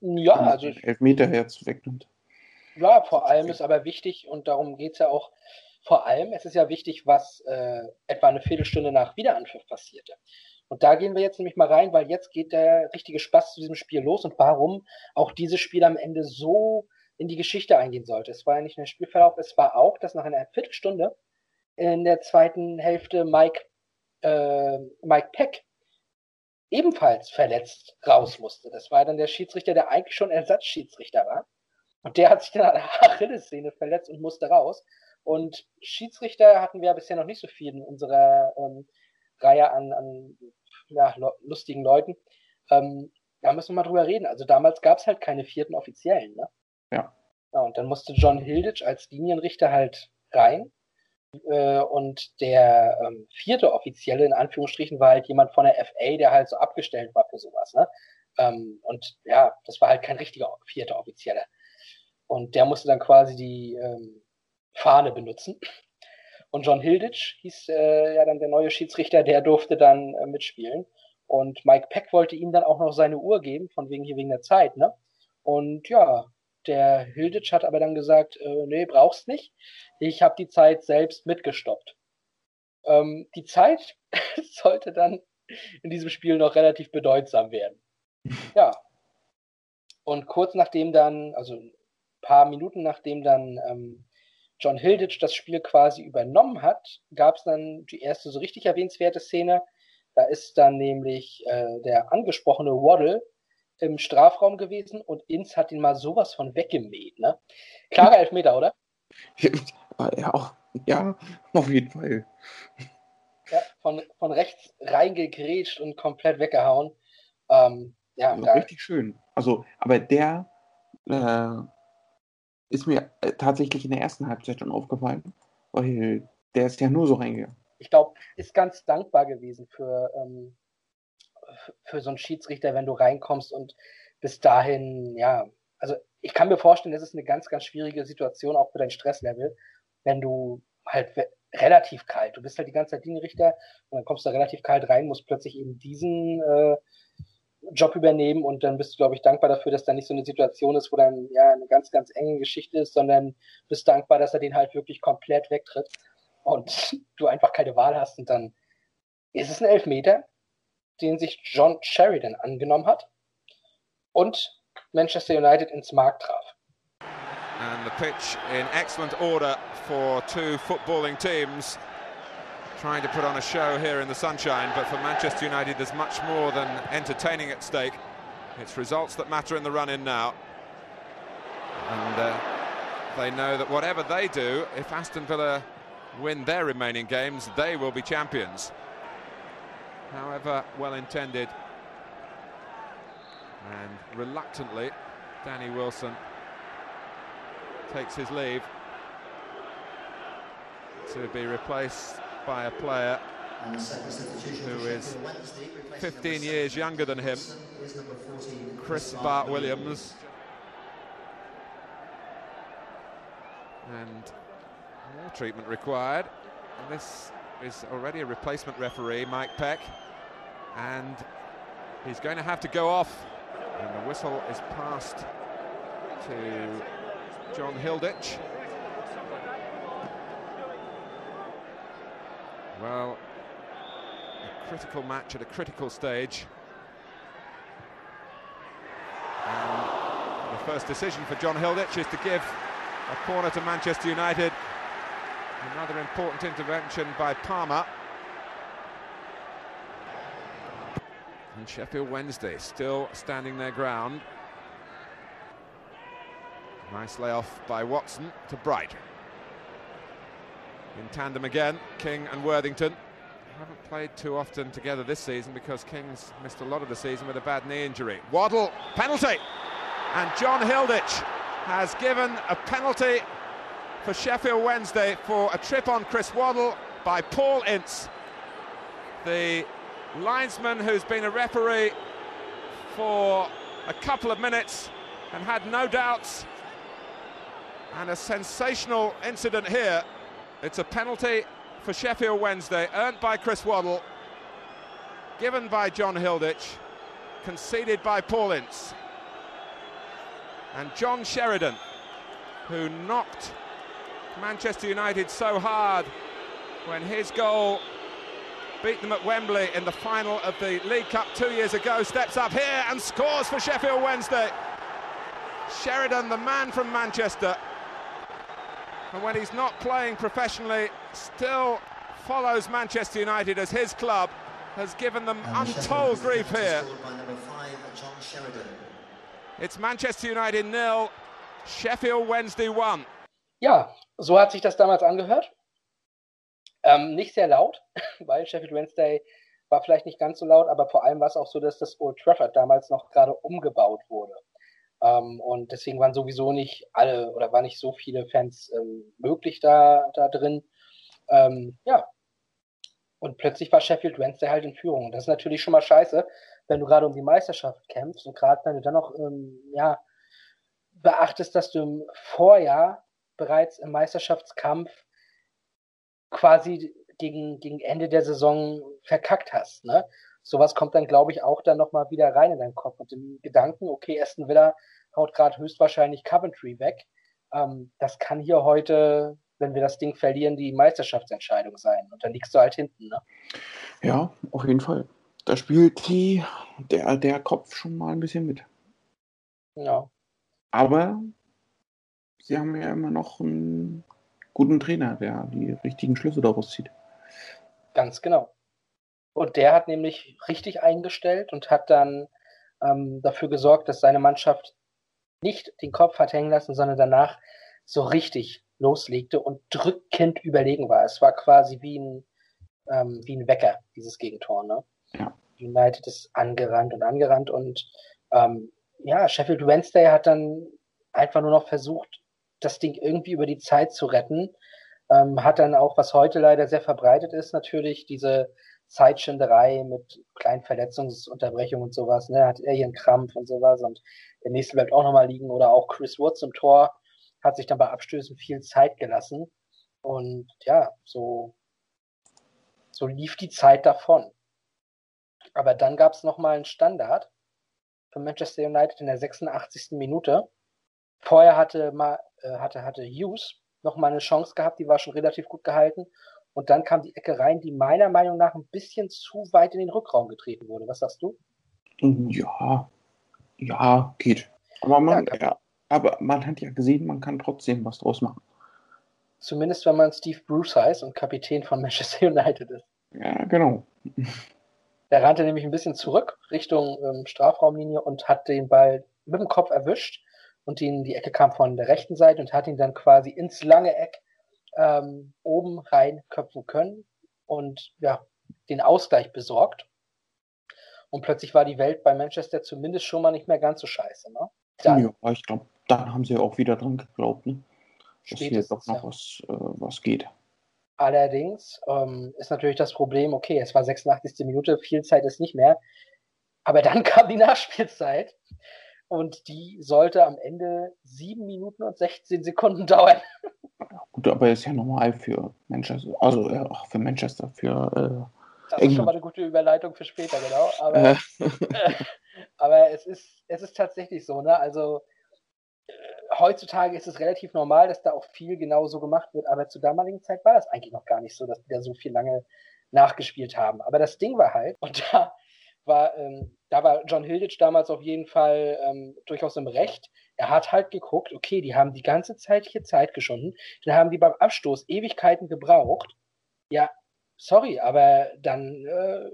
Ja, also Elfmeter jetzt wegnimmt. Ja, vor allem ist aber wichtig, und darum geht's ja auch, vor allem, es ist ja wichtig, was äh, etwa eine Viertelstunde nach Wiederanpfiff passierte. Und da gehen wir jetzt nämlich mal rein, weil jetzt geht der richtige Spaß zu diesem Spiel los und warum auch dieses Spiel am Ende so in die Geschichte eingehen sollte. Es war ja nicht nur ein Spielverlauf, es war auch, dass nach einer Viertelstunde in der zweiten Hälfte Mike äh, Mike Peck ebenfalls verletzt raus musste. Das war dann der Schiedsrichter, der eigentlich schon Ersatzschiedsrichter war. Und der hat sich dann an der Achillessehne verletzt und musste raus. Und Schiedsrichter hatten wir ja bisher noch nicht so viel in unserer ähm, Reihe an, an ja, lustigen Leuten. Ähm, da müssen wir mal drüber reden. Also damals gab es halt keine vierten Offiziellen, ne? Ja. ja. Und dann musste John Hilditch als Linienrichter halt rein. Äh, und der ähm, vierte Offizielle, in Anführungsstrichen, war halt jemand von der FA, der halt so abgestellt war für sowas, ne? Ähm, und ja, das war halt kein richtiger vierter Offizieller. Und der musste dann quasi die ähm, Fahne benutzen. Und John Hilditch hieß äh, ja dann der neue Schiedsrichter, der durfte dann äh, mitspielen. Und Mike Peck wollte ihm dann auch noch seine Uhr geben, von wegen hier wegen der Zeit, ne? Und ja, der Hilditch hat aber dann gesagt, äh, nee, brauchst nicht. Ich habe die Zeit selbst mitgestoppt. Ähm, die Zeit *laughs* sollte dann in diesem Spiel noch relativ bedeutsam werden. *laughs* Ja. Und kurz nachdem dann, also ein paar Minuten nachdem dann ähm, John Hilditch das Spiel quasi übernommen hat, gab es dann die erste so richtig erwähnenswerte Szene. Da ist dann nämlich äh, der angesprochene Waddle im Strafraum gewesen und Inz hat ihn mal sowas von weggemäht. Ne? Klarer Elfmeter, oder? Ja, auch, ja, auf jeden Fall. Ja, von, von rechts reingegrätscht und komplett weggehauen. Ähm, ja, da, richtig schön. Also, aber der äh, ist mir äh, tatsächlich in der ersten Halbzeit schon aufgefallen, weil der ist ja nur so reingegangen. Ich glaube, ist ganz dankbar gewesen für, ähm, für so einen Schiedsrichter, wenn du reinkommst und bis dahin, ja, also ich kann mir vorstellen, das ist eine ganz, ganz schwierige Situation auch für dein Stresslevel, wenn du halt relativ kalt, du bist halt die ganze Zeit Dienrichter und dann kommst du relativ kalt rein, musst plötzlich eben diesen äh, Job übernehmen und dann bist du, glaube ich, dankbar dafür, dass da nicht so eine Situation ist, wo dann ja eine ganz, ganz enge Geschichte ist, sondern bist dankbar, dass er den halt wirklich komplett wegtritt und *laughs* du einfach keine Wahl hast und dann ist es ein Elfmeter, den sich John Sheridan angenommen hat und Manchester United ins Mark traf. And the pitch in excellent order for two footballing teams trying to put on a show here in the sunshine, but for Manchester United there's much more than entertaining at stake. It's results that matter in the run-in now. And uh, they know that whatever they do, if Aston Villa win their remaining games, they will be champions. However well intended. And reluctantly, Danny Wilson takes his leave to be replaced by a player who is 15 years younger than him, Chris Bart Williams. And more treatment required. And this is already a replacement referee, Mike Peck. And he's going to have to go off. And the whistle is passed to John Hilditch. Well, a critical match at a critical stage. And the first decision for John Hilditch is to give a corner to Manchester United. Another important intervention by Palmer. And Sheffield Wednesday still standing their ground. Nice layoff by Watson to Bright. In tandem again, King and Worthington. Haven't played too often together this season because King's missed a lot of the season with a bad knee injury. Waddle, penalty! And John Hilditch has given a penalty for Sheffield Wednesday for a trip on Chris Waddle by Paul Ince. The linesman who's been a referee for a couple of minutes and had no doubts. And a sensational incident here it's a penalty for Sheffield Wednesday, earned by Chris Waddle, given by John Hilditch, conceded by Paul Ince. And John Sheridan, who knocked Manchester United so hard when his goal beat them at Wembley in the final of the League Cup two years ago, steps up here and scores for Sheffield Wednesday. Sheridan, the man from Manchester, and when he's not playing professionally, still follows Manchester United as his club, has given them untold grief here. It's Manchester United nil, Sheffield Wednesday 1. Ja, so hat sich das damals angehört. Ähm, nicht sehr laut, *laughs* weil Sheffield Wednesday war vielleicht nicht ganz so laut, aber vor allem war es auch so, dass das Old Trafford damals noch gerade umgebaut wurde. Ähm, und deswegen waren sowieso nicht alle oder waren nicht so viele Fans ähm, möglich da, da drin. Ähm, ja. Und plötzlich war Sheffield Wednesday halt in Führung. Das ist natürlich schon mal scheiße, wenn du gerade um die Meisterschaft kämpfst und gerade wenn du dann noch, ähm, ja, beachtest, dass du im Vorjahr bereits im Meisterschaftskampf quasi gegen, gegen Ende der Saison verkackt hast. Ne? Sowas kommt dann, glaube ich, auch dann nochmal wieder rein in deinen Kopf und dem Gedanken, okay, Aston Villa haut gerade höchstwahrscheinlich Coventry weg. Ähm, das kann hier heute, wenn wir das Ding verlieren, die Meisterschaftsentscheidung sein. Und dann liegst du halt hinten. Ne? Ja, auf jeden Fall. Da spielt die, der, der Kopf schon mal ein bisschen mit. Ja. Aber sie haben ja immer noch einen guten Trainer, der die richtigen Schlüsse daraus zieht. Ganz genau. Und der hat nämlich richtig eingestellt und hat dann ähm, dafür gesorgt, dass seine Mannschaft nicht den Kopf hat hängen lassen, sondern danach so richtig loslegte und drückend überlegen war. Es war quasi wie ein, ähm, wie ein Wecker, dieses Gegentor. Ne? Ja. United ist angerannt und angerannt und ähm, ja, Sheffield Wednesday hat dann einfach nur noch versucht, das Ding irgendwie über die Zeit zu retten. Ähm, hat dann auch, was heute leider sehr verbreitet ist, natürlich diese Zeitschinderei mit kleinen Verletzungsunterbrechungen und sowas. Ne? Hat er hier einen Krampf und sowas und der nächste bleibt auch nochmal liegen. Oder auch Chris Woods im Tor hat sich dann bei Abstößen viel Zeit gelassen. Und ja, so, so lief die Zeit davon. Aber dann gab es nochmal einen Standard für Manchester United in der 86. Minute. Vorher hatte, äh, hatte, hatte Hughes nochmal eine Chance gehabt, die war schon relativ gut gehalten. Und dann kam die Ecke rein, die meiner Meinung nach ein bisschen zu weit in den Rückraum getreten wurde. Was sagst du? Ja, ja, geht. Aber man, ja, ja, aber man hat ja gesehen, man kann trotzdem was draus machen. Zumindest wenn man Steve Bruce heißt und Kapitän von Manchester *laughs* United ist. Ja, genau. Der rannte nämlich ein bisschen zurück Richtung ähm, Strafraumlinie und hat den Ball mit dem Kopf erwischt und ihn, die Ecke kam von der rechten Seite und hat ihn dann quasi ins lange Eck ähm, oben reinköpfen können und ja, den Ausgleich besorgt. Und plötzlich war die Welt bei Manchester zumindest schon mal nicht mehr ganz so scheiße. Ne? Dann, ja, ich glaube, dann haben sie auch wieder dran geglaubt, ne? dass hier doch noch ja. was, äh, was geht. Allerdings ähm, ist natürlich das Problem, okay, es war 86. Minute, viel Zeit ist nicht mehr. Aber dann *laughs* kam die Nachspielzeit und die sollte am Ende 7 Minuten und 16 Sekunden *laughs* dauern. Gut, aber ist ja normal für Manchester, also äh, auch für Manchester, für. Äh, das ist schon mal eine gute Überleitung für später, genau. Aber, *laughs* aber es, ist, es ist tatsächlich so, ne? Also äh, heutzutage ist es relativ normal, dass da auch viel genau so gemacht wird, aber zur damaligen Zeit war das eigentlich noch gar nicht so, dass die da so viel lange nachgespielt haben. Aber das Ding war halt, und da war, ähm, da war John Hilditch damals auf jeden Fall ähm, durchaus im Recht. Er hat halt geguckt, okay, die haben die ganze Zeit hier Zeit geschunden, dann haben die beim Abstoß Ewigkeiten gebraucht. Ja, sorry, aber dann, äh,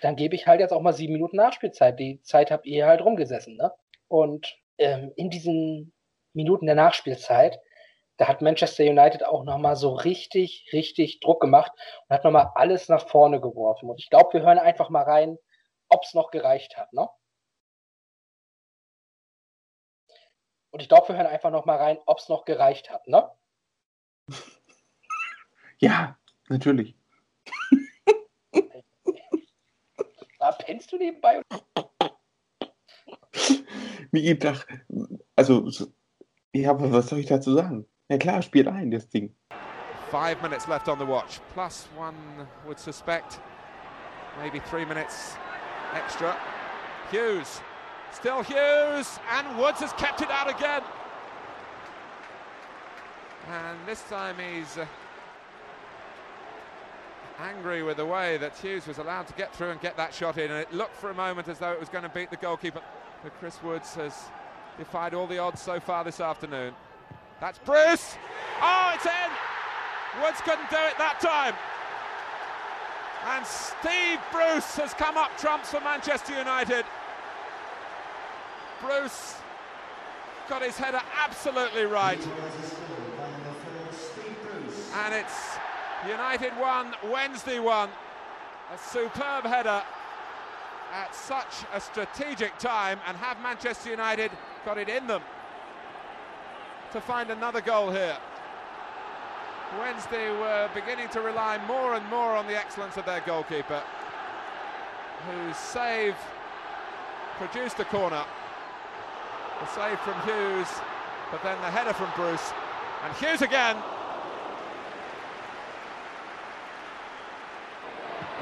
dann gebe ich halt jetzt auch mal sieben Minuten Nachspielzeit. Die Zeit habt ihr halt rumgesessen, ne? Und ähm, in diesen Minuten der Nachspielzeit, da hat Manchester United auch nochmal so richtig, richtig Druck gemacht und hat nochmal alles nach vorne geworfen. Und ich glaube, wir hören einfach mal rein, ob es noch gereicht hat, ne? Und ich glaube, wir hören einfach noch mal rein, ob es noch gereicht hat, ne? *laughs* Ja, natürlich. *laughs* Da pennst du nebenbei? *laughs* Wie jeden Tag. Also, ja, aber was soll ich dazu sagen? Ja klar, spielt ein, das Ding. Five minutes left on the watch. Plus one would suspect. Maybe three minutes extra. Hughes, still Hughes, and Woods has kept it out again. And this time he's uh, angry with the way that Hughes was allowed to get through and get that shot in. And it looked for a moment as though it was going to beat the goalkeeper. But Chris Woods has defied all the odds so far this afternoon. That's Bruce. Oh, it's in. Woods couldn't do it that time. And Steve Bruce has come up trumps for Manchester United. Bruce got his header absolutely right. And it's United 1, Wednesday 1. A superb header at such a strategic time and have Manchester United got it in them to find another goal here. Wednesday were beginning to rely more and more on the excellence of their goalkeeper, whose save produced a corner. The save from Hughes, but then the header from Bruce. And Hughes again.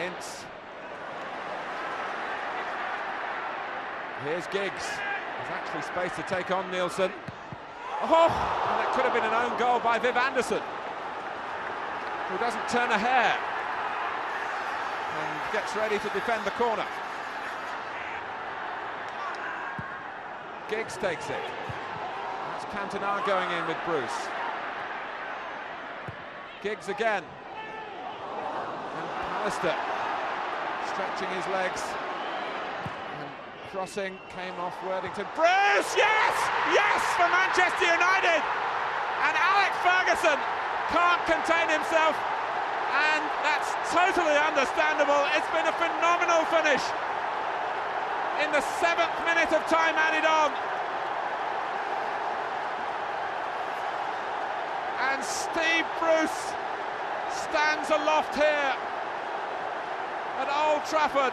Ince. Here's Giggs. There's actually space to take on Nielsen. Oh, and that could have been an own goal by Viv Anderson, who doesn't turn a hair and gets ready to defend the corner. Giggs takes it. That's Cantona going in with Bruce. Giggs again. And Pallister stretching his legs. And crossing came off Worthington. Bruce, yes! Yes for Manchester United! And Alex Ferguson can't contain himself. And that's totally understandable. It's been a phenomenal finish in the seventh minute of time added on. And Steve Bruce stands aloft here at Old Trafford.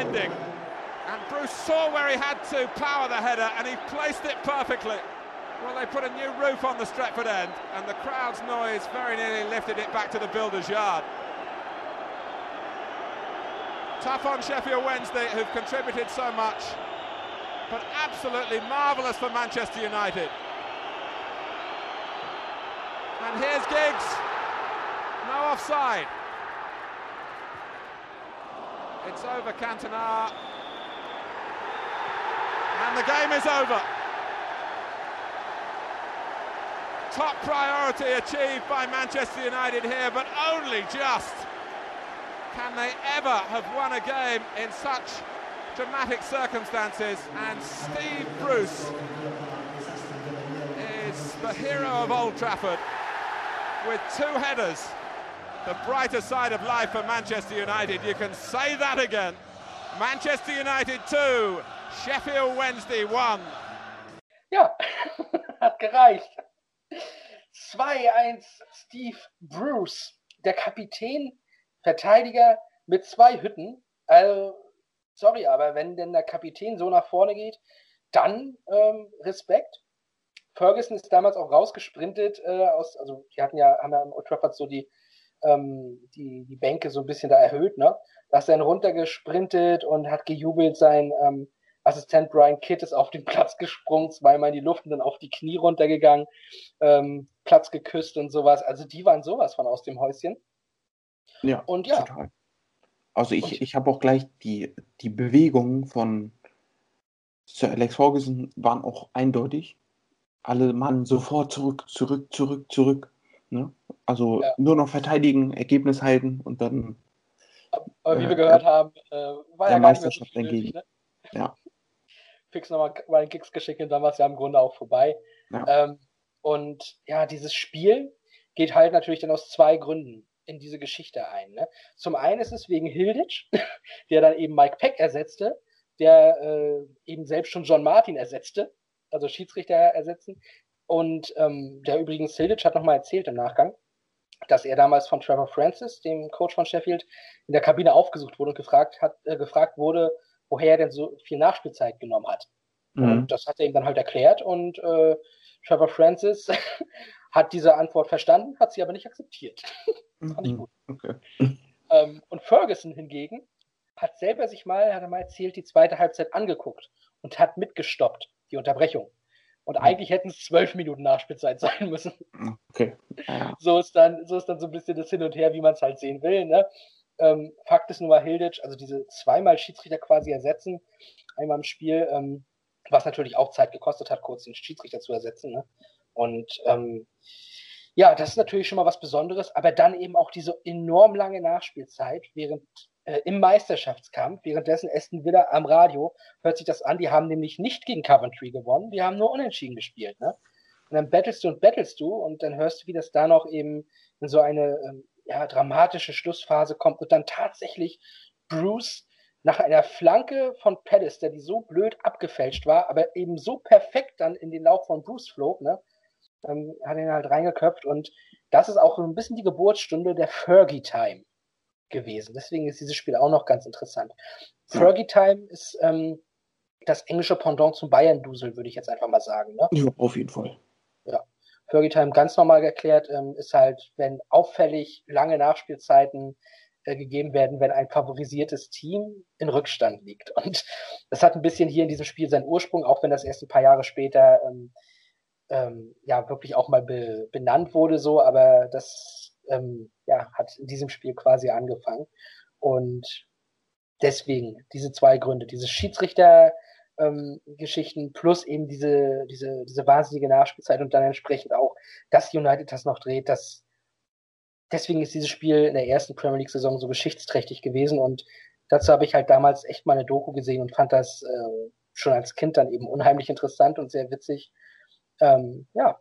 Ending. And Bruce saw where he had to power the header and he placed it perfectly. Well, they put a new roof on the Stretford end, and the crowd's noise very nearly lifted it back to the builder's yard. Tough on Sheffield Wednesday, who've contributed so much, but absolutely marvellous for Manchester United. And here's Giggs. No offside. It's over Cantona. And the game is over. top priority achieved by Manchester United here, but only just. Can they ever have won a game in such dramatic circumstances? And Steve Bruce is the hero of Old Trafford with two headers. The brighter side of life for Manchester United. You can say that again. Manchester United 2, Sheffield Wednesday 1. Ja, *laughs* hat gereicht. 2-1 Steve Bruce, der Kapitän, Verteidiger mit zwei Hütten. Also, sorry, aber wenn denn der Kapitän so nach vorne geht, dann ähm, Respekt. Ferguson ist damals auch rausgesprintet äh, aus, also die hatten ja, haben ja am Old Trafford so die, ähm, die, die Bänke so ein bisschen da erhöht, ne? Da ist er dann runtergesprintet und hat gejubelt, sein ähm, Assistent Brian Kidd ist auf den *laughs* Platz gesprungen, zweimal in die Luft und dann auf die Knie runtergegangen, ähm, Platz geküsst und sowas. Also die waren sowas von aus dem Häuschen. Ja, Und ja. total. Also ich, Und- ich habe auch gleich die, die Bewegungen von Sir Alex Ferguson waren auch eindeutig. Alle Mann sofort zurück, zurück, zurück, zurück. Ne? Also Ja. nur noch verteidigen, Ergebnis halten und dann, Aber wie Äh, wir gehört der- haben, äh, war der ja so Meisterschaft nötig, entgegen. ne? Ja. *laughs* Fix nochmal Ryan Kicks geschickt und dann war es ja im Grunde auch vorbei. Ja. Ähm, und ja, dieses Spiel geht halt natürlich dann aus zwei Gründen in diese Geschichte ein. Ne? Zum einen ist es wegen Hilditch, *laughs* der dann eben Mike Peck ersetzte, der äh, eben selbst schon John Martin ersetzte, also Schiedsrichter ersetzen. Und ähm, der übrigens Hilditch hat nochmal erzählt im Nachgang, dass er damals von Trevor Francis, dem Coach von Sheffield, in der Kabine aufgesucht wurde und gefragt, hat, äh, gefragt wurde, woher er denn so viel Nachspielzeit genommen hat. Mhm. Und das hat er ihm dann halt erklärt und äh, Trevor Francis *laughs* hat diese Antwort verstanden, hat sie aber nicht akzeptiert. *laughs* Fand ich Mhm. gut. Okay. Ähm, und Ferguson hingegen hat selber sich mal, hat er mal erzählt, die zweite Halbzeit angeguckt und hat mitgestoppt, die Unterbrechung. Und eigentlich hätten es zwölf Minuten Nachspielzeit *laughs* sein müssen. Okay. Ja. So ist dann, so ist dann so ein bisschen das Hin und Her, wie man es halt sehen will. Ne? Ähm, Fakt ist nur mal Hilditch, also diese zweimal Schiedsrichter quasi ersetzen, einmal im Spiel, ähm, was natürlich auch Zeit gekostet hat, kurz den Schiedsrichter zu ersetzen. Ne? Und ähm, ja, das ist natürlich schon mal was Besonderes, aber dann eben auch diese enorm lange Nachspielzeit, während äh, im Meisterschaftskampf, währenddessen Aston Villa am Radio hört sich das an, die haben nämlich nicht gegen Coventry gewonnen, die haben nur unentschieden gespielt. Ne? Und dann bettelst du und bettelst du und dann hörst du, wie das da noch eben in so eine ähm, ja, dramatische Schlussphase kommt und dann tatsächlich Bruce nach einer Flanke von Palace, der die so blöd abgefälscht war, aber eben so perfekt dann in den Lauf von Bruce flog, ne, ähm, hat ihn halt reingeköpft und das ist auch ein bisschen die Geburtsstunde der Fergie Time gewesen. Deswegen ist dieses Spiel auch noch ganz interessant. Fergie Time ist ähm, das englische Pendant zum Bayern-Dusel, würde ich jetzt einfach mal sagen. Ne? Ja, auf jeden Fall. Ja. Fergie Time ganz normal erklärt, ähm, ist halt, wenn auffällig lange Nachspielzeiten äh, gegeben werden, wenn ein favorisiertes Team in Rückstand liegt. *laughs* Und das hat ein bisschen hier in diesem Spiel seinen Ursprung, auch wenn das erst ein paar Jahre später ähm, ähm, ja wirklich auch mal be benannt wurde, so, aber das ähm, ja, hat in diesem Spiel quasi angefangen. Und deswegen diese zwei Gründe, diese Schiedsrichter ähm, Geschichten plus eben diese, diese, diese wahnsinnige Nachspielzeit und dann entsprechend auch, dass United das noch dreht, das deswegen ist dieses Spiel in der ersten Premier League Saison so geschichtsträchtig gewesen und dazu habe ich halt damals echt mal eine Doku gesehen und fand das äh, schon als Kind dann eben unheimlich interessant und sehr witzig. Ähm, ja.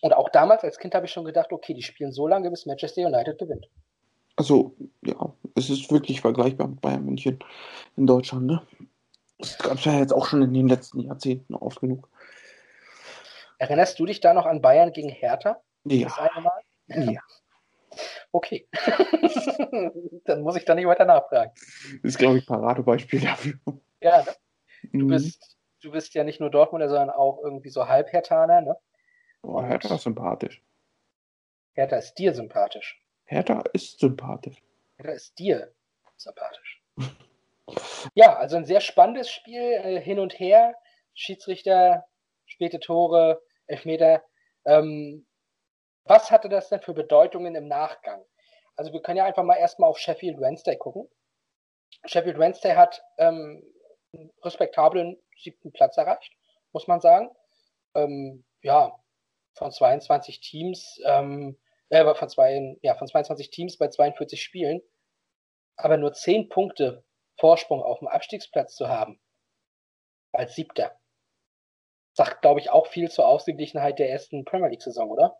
Und auch damals als Kind habe ich schon gedacht, okay, die spielen so lange, bis Manchester United gewinnt. Also, ja, es ist wirklich vergleichbar mit Bayern München in Deutschland, ne? Das gab es ja jetzt auch schon in den letzten Jahrzehnten oft genug. Erinnerst du dich da noch an Bayern gegen Hertha? Ja. Mal? Ja. *laughs* Okay. *laughs* Dann muss ich da nicht weiter nachfragen. Das ist, glaube ich, Paradebeispiel dafür. Ja, ne? du, Mhm. bist, du bist ja nicht nur Dortmunder, sondern auch irgendwie so Halbhertaner, ne? Oh, Hertha ist sympathisch. Hertha ist dir sympathisch. Hertha ist sympathisch. Hertha ist dir sympathisch. *laughs* Ja, also ein sehr spannendes Spiel, äh, hin und her. Schiedsrichter, späte Tore, Elfmeter. Ähm, was hatte das denn für Bedeutungen im Nachgang? Also wir können ja einfach mal erstmal auf Sheffield Wednesday gucken. Sheffield Wednesday hat ähm, einen respektablen siebten Platz erreicht, muss man sagen. Ähm, ja, von 22 Teams, ähm, äh, von, zwei, ja, von 22 Teams bei 42 Spielen, aber nur 10 Punkte Vorsprung auf dem Abstiegsplatz zu haben, als Siebter, sagt, glaube ich, auch viel zur Ausgeglichenheit der ersten Premier League-Saison, oder?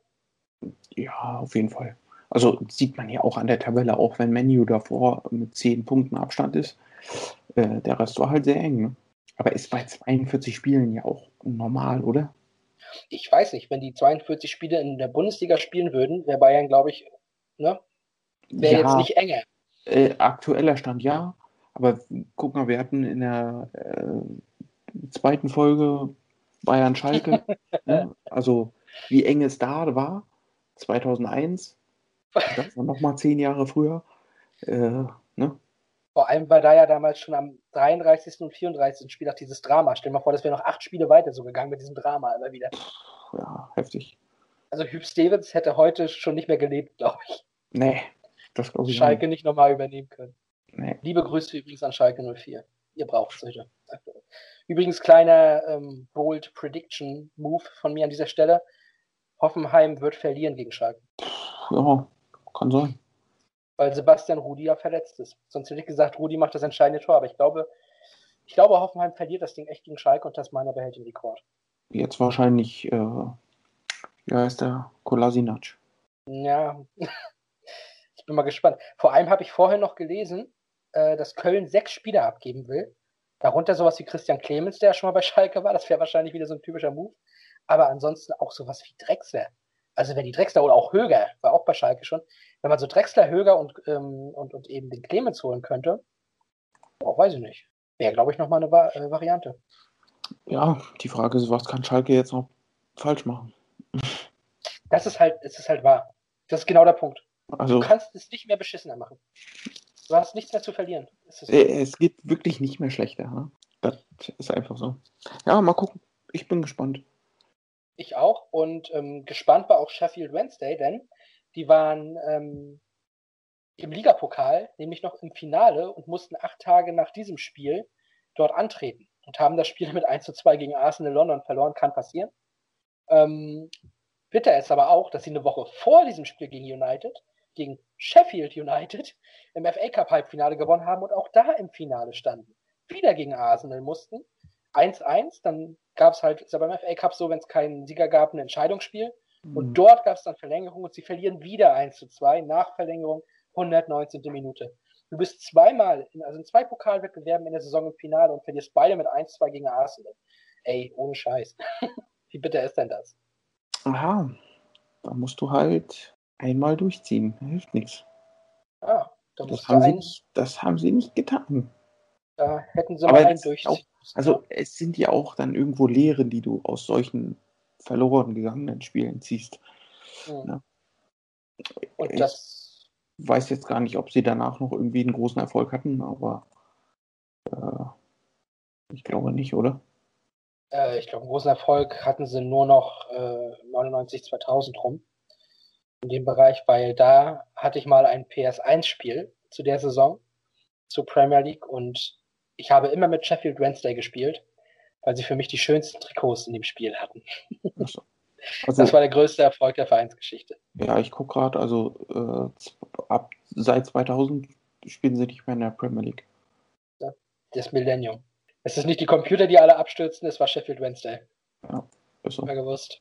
Ja, auf jeden Fall. Also sieht man ja auch an der Tabelle, auch wenn Menu davor mit 10 Punkten Abstand ist. Äh, der Rest war halt sehr eng. Ne? Aber ist bei 42 Spielen ja auch normal, oder? Ich weiß nicht, wenn die 42 Spiele in der Bundesliga spielen würden, wäre Bayern, glaube ich, ne? Wäre ja, jetzt nicht enger. Äh, aktueller Stand ja. Aber guck mal, wir hatten in der äh, zweiten Folge Bayern Schalke. *laughs* ne? Also wie eng es da war, 2001. *laughs* Das war nochmal zehn Jahre früher. Äh? Vor allem war da ja damals schon am 33. und 34. Spieltag dieses Drama. Stell dir mal vor, das wäre noch acht Spiele weiter so gegangen mit diesem Drama immer wieder. Ja, heftig. Also Hugh Stevens hätte heute schon nicht mehr gelebt, glaube ich. Nee, das glaube ich Schalke nicht nochmal übernehmen können. nicht. Nee. Liebe Grüße übrigens an Schalke 04. Ihr braucht es heute. Übrigens kleiner ähm, bold Prediction Move von mir an dieser Stelle. Hoffenheim wird verlieren gegen Schalke, Ja, kann sein. Weil Sebastian Rudi ja verletzt ist. Sonst hätte ich gesagt, Rudi macht das entscheidende Tor, aber ich glaube, ich glaube, Hoffenheim verliert das Ding echt gegen Schalke und das meiner behält den Rekord. Jetzt wahrscheinlich, äh, wie heißt der? Kolasinac. Ja, *laughs* ich bin mal gespannt. Vor allem habe ich vorher noch gelesen, äh, dass Köln sechs Spieler abgeben will. Darunter sowas wie Christian Clemens, der ja schon mal bei Schalke war. Das wäre wahrscheinlich wieder so ein typischer Move. Aber ansonsten auch sowas wie Drexler. Also wenn die Drexler oder auch Höger, war auch bei Schalke schon, wenn man so Drexler, Höger und, ähm, und, und eben den Clemens holen könnte, oh, weiß ich nicht. Wäre, glaube ich, nochmal eine Va äh, Variante. Ja, die Frage ist, was kann Schalke jetzt noch falsch machen? Das ist halt, es ist halt wahr. Das ist genau der Punkt. Also, Du kannst es nicht mehr beschissener machen. Du hast nichts mehr zu verlieren. Es ist, äh, es geht wirklich nicht mehr schlechter. Ne? Das ist einfach so. Ja, mal gucken. Ich bin gespannt. Ich auch. Und ähm, gespannt war auch Sheffield Wednesday, denn die waren ähm, im Ligapokal, nämlich noch im Finale und mussten acht Tage nach diesem Spiel dort antreten. und haben das Spiel *laughs* mit 1 zu 2 gegen Arsenal London verloren, kann passieren. Ähm, bitter ist aber auch, dass sie eine Woche vor diesem Spiel gegen United, gegen Sheffield United, im FA Cup Halbfinale gewonnen haben und auch da im Finale standen. Wieder gegen Arsenal mussten. 1-1, dann gab es halt, ist ja beim FA Cup so, wenn es keinen Sieger gab, ein Entscheidungsspiel. Und dort gab es dann Verlängerung und sie verlieren wieder 1 zu 2 nach Verlängerung 119. Minute. Du bist zweimal, in, also in zwei Pokalwettbewerben in der Saison im Finale und verlierst beide mit 1-2 gegen Arsenal. Ey, ohne Scheiß. *laughs* Wie bitter ist denn das? Aha, da musst du halt einmal durchziehen. Hilft nichts. Ah, da Das musst haben, du sie nicht, das haben sie nicht getan. Da hätten sie Aber mal einen durchziehen. Also es sind ja auch dann irgendwo Lehren, die du aus solchen verloren gegangenen Spielen ziehst. Hm. ja. Und ich- das, Weiß jetzt gar nicht, ob sie danach noch irgendwie einen großen Erfolg hatten, aber äh, ich glaube nicht, oder? äh, ich glaube, einen großen Erfolg hatten sie nur noch äh, 99, 2000 rum. In dem Bereich, weil da hatte ich mal ein PS1-Spiel zu der Saison, zur Premier League und ich habe immer mit Sheffield Wednesday gespielt, weil sie für mich die schönsten Trikots in dem Spiel hatten. Also, *laughs* also Das war der größte Erfolg der Vereinsgeschichte. ja, ich gucke gerade, also äh, ab seit 2000 spielen sie nicht mehr in der Premier League. Das Millennium. Es ist nicht die Computer, die alle abstürzen, es war Sheffield Wednesday. Ist so. Mal gewusst.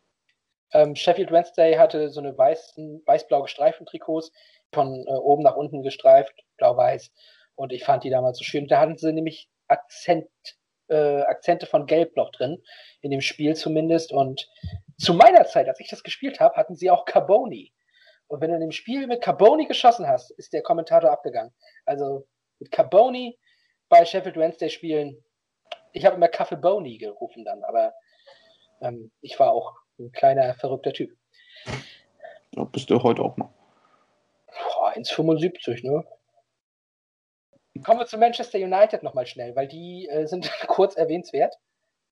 Ähm, Sheffield Wednesday hatte so eine weißen, weiß-blau gestreiften Trikots, von äh, oben nach unten gestreift, blau-weiß. Und ich fand die damals so schön. Da hatten sie nämlich Akzent, äh, Akzente von Gelb noch drin, in dem Spiel zumindest. Und zu meiner Zeit, als ich das gespielt habe, hatten sie auch Carboni. Und wenn du in dem Spiel mit Carboni geschossen hast, ist der Kommentator abgegangen. Also mit Carboni bei Sheffield Wednesday spielen. Ich habe immer Kaffee Boni gerufen dann, aber ähm, ich war auch ein kleiner, verrückter Typ. Ja, bist du heute auch noch. Boah, 1,75, ne? Kommen wir zu Manchester United nochmal schnell, weil die äh, sind *laughs* kurz erwähnenswert.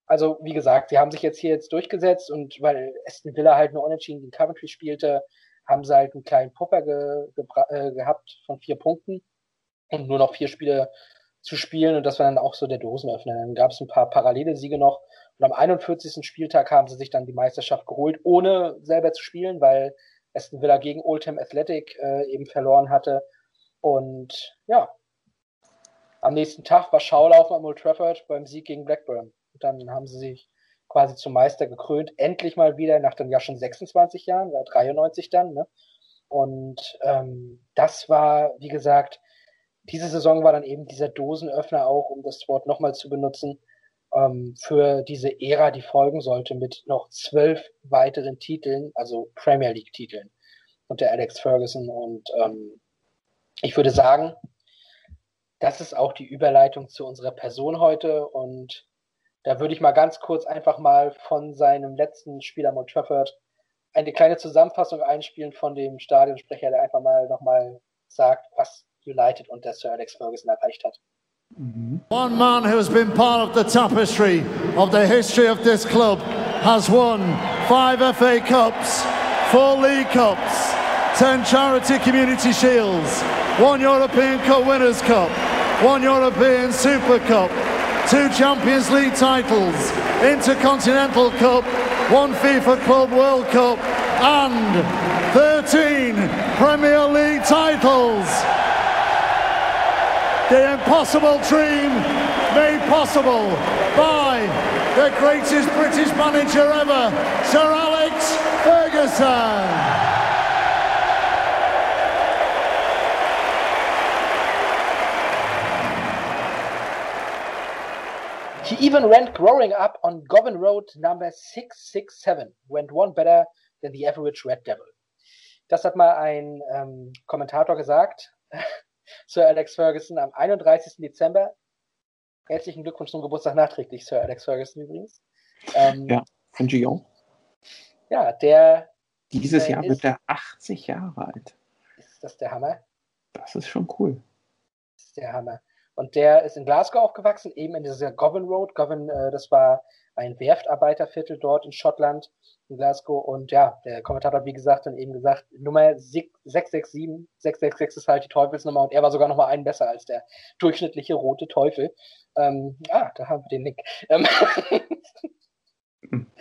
Also, wie gesagt, sie haben sich jetzt hier jetzt durchgesetzt und weil Aston Villa halt nur unentschieden gegen Coventry spielte, haben sie halt einen kleinen Puffer ge äh, gehabt von vier Punkten und nur noch vier Spiele zu spielen und das war dann auch so der Dosenöffner. Dann gab es ein paar parallele Siege noch und am 41. Spieltag haben sie sich dann die Meisterschaft geholt, ohne selber zu spielen, weil Aston Villa gegen Oldham Athletic äh, eben verloren hatte. Und ja, am nächsten Tag war Schaulaufen am Old Trafford beim Sieg gegen Blackburn. Und dann haben sie sich quasi zum Meister gekrönt. Endlich mal wieder nach dann ja schon 26 Jahren, war 93 dann. Ne? Und ähm, das war, wie gesagt, diese Saison war dann eben dieser Dosenöffner auch, um das Wort nochmal zu benutzen, ähm, für diese Ära, die folgen sollte, mit noch zwölf weiteren Titeln, also Premier League-Titeln unter Alex Ferguson. Und ähm, ich würde sagen, das ist auch die Überleitung zu unserer Person heute. Und da würde ich mal ganz kurz einfach mal von seinem letzten Spiel am Old Trafford eine kleine Zusammenfassung einspielen von dem Stadionsprecher, der einfach mal nochmal sagt, was United unter Sir Alex Ferguson erreicht hat. One man who's been part of the tapestry of the history of this club has won five FA Cups, four League Cups, ten Charity Community Shields, one European Cup Winners' Cup, one European Super Cup, two Champions League titles, Intercontinental Cup, one FIFA Club World Cup, and 13 Premier League titles. The impossible dream made possible by the greatest British manager ever, Sir Alex Ferguson. He even ran growing up on Govan Road number 667, went one better than the average Red Devil. Das hat mal ein ähm, Kommentator gesagt, *laughs* Sir Alex Ferguson, am 31. Dezember. Herzlichen Glückwunsch zum Geburtstag nachträglich, Sir Alex Ferguson übrigens. Ähm, Ja. Ich auch. ja, der Dieses Äh, Jahr wird er 80 Jahre alt. ist das der Hammer. Das ist schon cool. Das ist der Hammer. Und der ist in Glasgow aufgewachsen, eben in dieser Govan Road. Govan, äh, das war ein Werftarbeiterviertel dort in Schottland, in Glasgow. Und ja, der Kommentator hat, wie gesagt, dann eben gesagt, Nummer 667, 666 ist halt die Teufelsnummer und er war sogar noch mal einen besser als der durchschnittliche rote Teufel. Ähm, ah, da haben wir den Nick. Ähm, *laughs*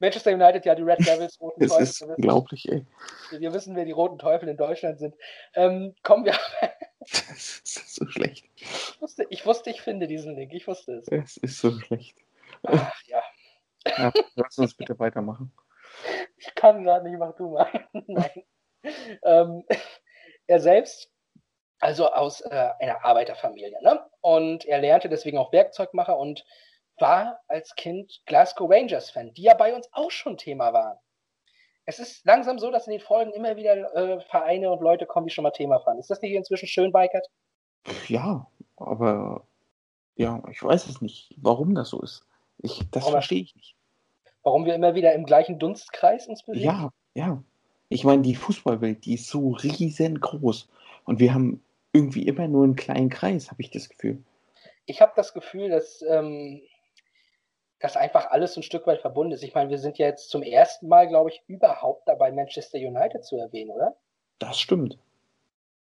Manchester United, ja, die Red Devils, roten das Teufel. Das ist unglaublich, ey. Wir wissen, wer die roten Teufel in Deutschland sind. Ähm, kommen wir. *laughs* das ist so schlecht. Ich wusste, ich wusste, ich finde diesen Link. Ich wusste es. Es ist so schlecht. Ach, ja. ja. Lass uns bitte weitermachen. Ich kann gerade nicht, mach du mal. *laughs* Nein. ähm, er selbst, also aus äh, einer Arbeiterfamilie, ne? Und er lernte deswegen auch Werkzeugmacher und war als Kind Glasgow Rangers-Fan, die ja bei uns auch schon Thema waren. Es ist langsam so, dass in den Folgen immer wieder äh, Vereine und Leute kommen, die schon mal Thema waren. Ist das nicht inzwischen schön, Bikert? Ja, aber ja, ich weiß es nicht, warum das so ist. Ich, das warum verstehe ich nicht. Warum wir immer wieder im gleichen Dunstkreis uns bewegen? Ja, ja. Ich meine, die Fußballwelt, die ist so riesengroß. Und wir haben irgendwie immer nur einen kleinen Kreis, habe ich das Gefühl. Ich habe das Gefühl, dass ähm, dass einfach alles ein Stück weit verbunden ist. Ich meine, wir sind ja jetzt zum ersten Mal, glaube ich, überhaupt dabei, Manchester United zu erwähnen, oder? Das stimmt.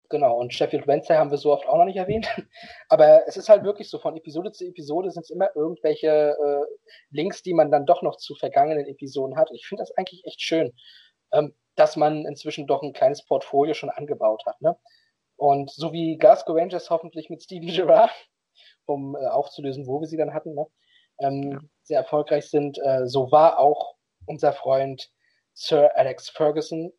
Genau, und Sheffield Wednesday haben wir so oft auch noch nicht erwähnt. *laughs* Aber es ist halt wirklich so, von Episode zu Episode sind es immer irgendwelche äh, Links, die man dann doch noch zu vergangenen Episoden hat. ich finde das eigentlich echt schön, ähm, dass man inzwischen doch ein kleines Portfolio schon angebaut hat. Ne? Und so wie Glasgow Rangers hoffentlich mit Steven Gerrard, um äh, aufzulösen, wo wir sie dann hatten, ne? Ähm, ja. sehr erfolgreich sind. Äh, so war auch unser Freund Sir Alex Ferguson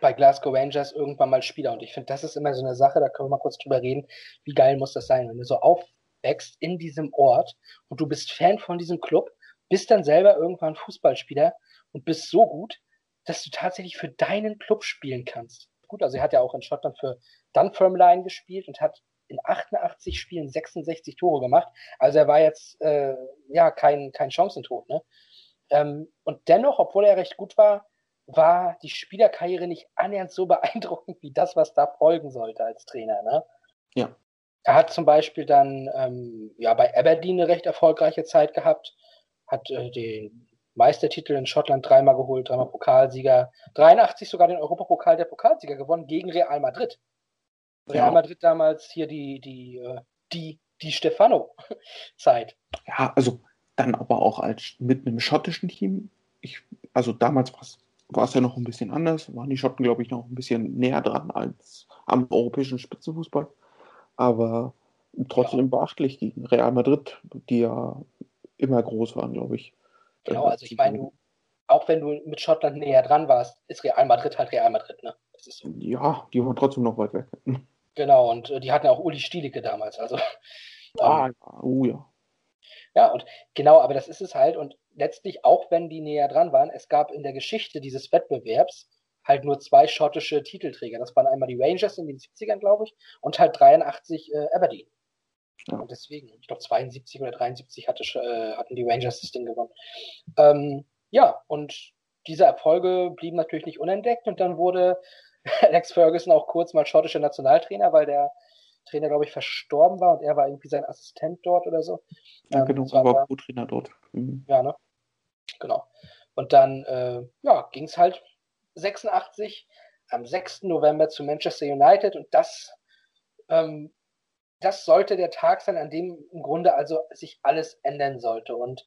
bei Glasgow Rangers irgendwann mal Spieler. Und ich finde, das ist immer so eine Sache, da können wir mal kurz drüber reden, wie geil muss das sein, wenn du so aufwächst in diesem Ort und du bist Fan von diesem Club, bist dann selber irgendwann Fußballspieler und bist so gut, dass du tatsächlich für deinen Club spielen kannst. Gut, also er hat ja auch in Schottland für Dunfermline gespielt und hat in 88 Spielen 66 Tore gemacht. Also er war jetzt äh, ja kein, kein Chancentod. Ne? Ähm, und dennoch, obwohl er recht gut war, war die Spielerkarriere nicht annähernd so *laughs* beeindruckend wie das, was da folgen sollte als Trainer. Ne? Ja. Er hat zum Beispiel dann ähm, ja, bei Aberdeen eine recht erfolgreiche Zeit gehabt, hat äh, den Meistertitel in Schottland dreimal geholt, dreimal Pokalsieger, 83 sogar den Europapokal der Pokalsieger gewonnen gegen Real Madrid. Real Madrid damals hier die, die, äh, die, die Stefano-Zeit. Ja, also dann aber auch als mit einem schottischen Team. Ich, also damals war es ja noch ein bisschen anders, waren die Schotten, glaube ich, noch ein bisschen näher dran als am europäischen Spitzenfußball. Aber trotzdem ja. beachtlich gegen Real Madrid, die ja immer groß waren, glaube ich. Genau, also ich meine, auch wenn du mit Schottland näher dran warst, ist Real Madrid halt Real Madrid, ne? So. Ja, die waren trotzdem noch weit weg. Genau, und äh, die hatten auch Uli Stielicke damals. Also, *laughs* ah, ähm, oh ja. Ja, und genau, aber das ist es halt. Und letztlich, auch wenn die näher dran waren, es gab in der Geschichte dieses Wettbewerbs halt nur zwei schottische Titelträger. Das waren einmal die Rangers in den 70ern, glaube ich, und halt 83 äh, Aberdeen. Ja. Und deswegen, ich glaube 72 oder 73 hatte, äh, hatten die Rangers das Ding gewonnen. Ähm, ja, und diese Erfolge blieben natürlich nicht unentdeckt und dann wurde *laughs* Alex Ferguson auch kurz mal schottischer Nationaltrainer, weil der Trainer, glaube ich, verstorben war und er war irgendwie sein Assistent dort oder so. Ja, ähm, genau, war Co-Trainer dort. Mhm. Ja, ne? Genau. Und dann äh, ja, ging es halt 86 am 6. November zu Manchester United und das, ähm, das sollte der Tag sein, an dem im Grunde also sich alles ändern sollte. Und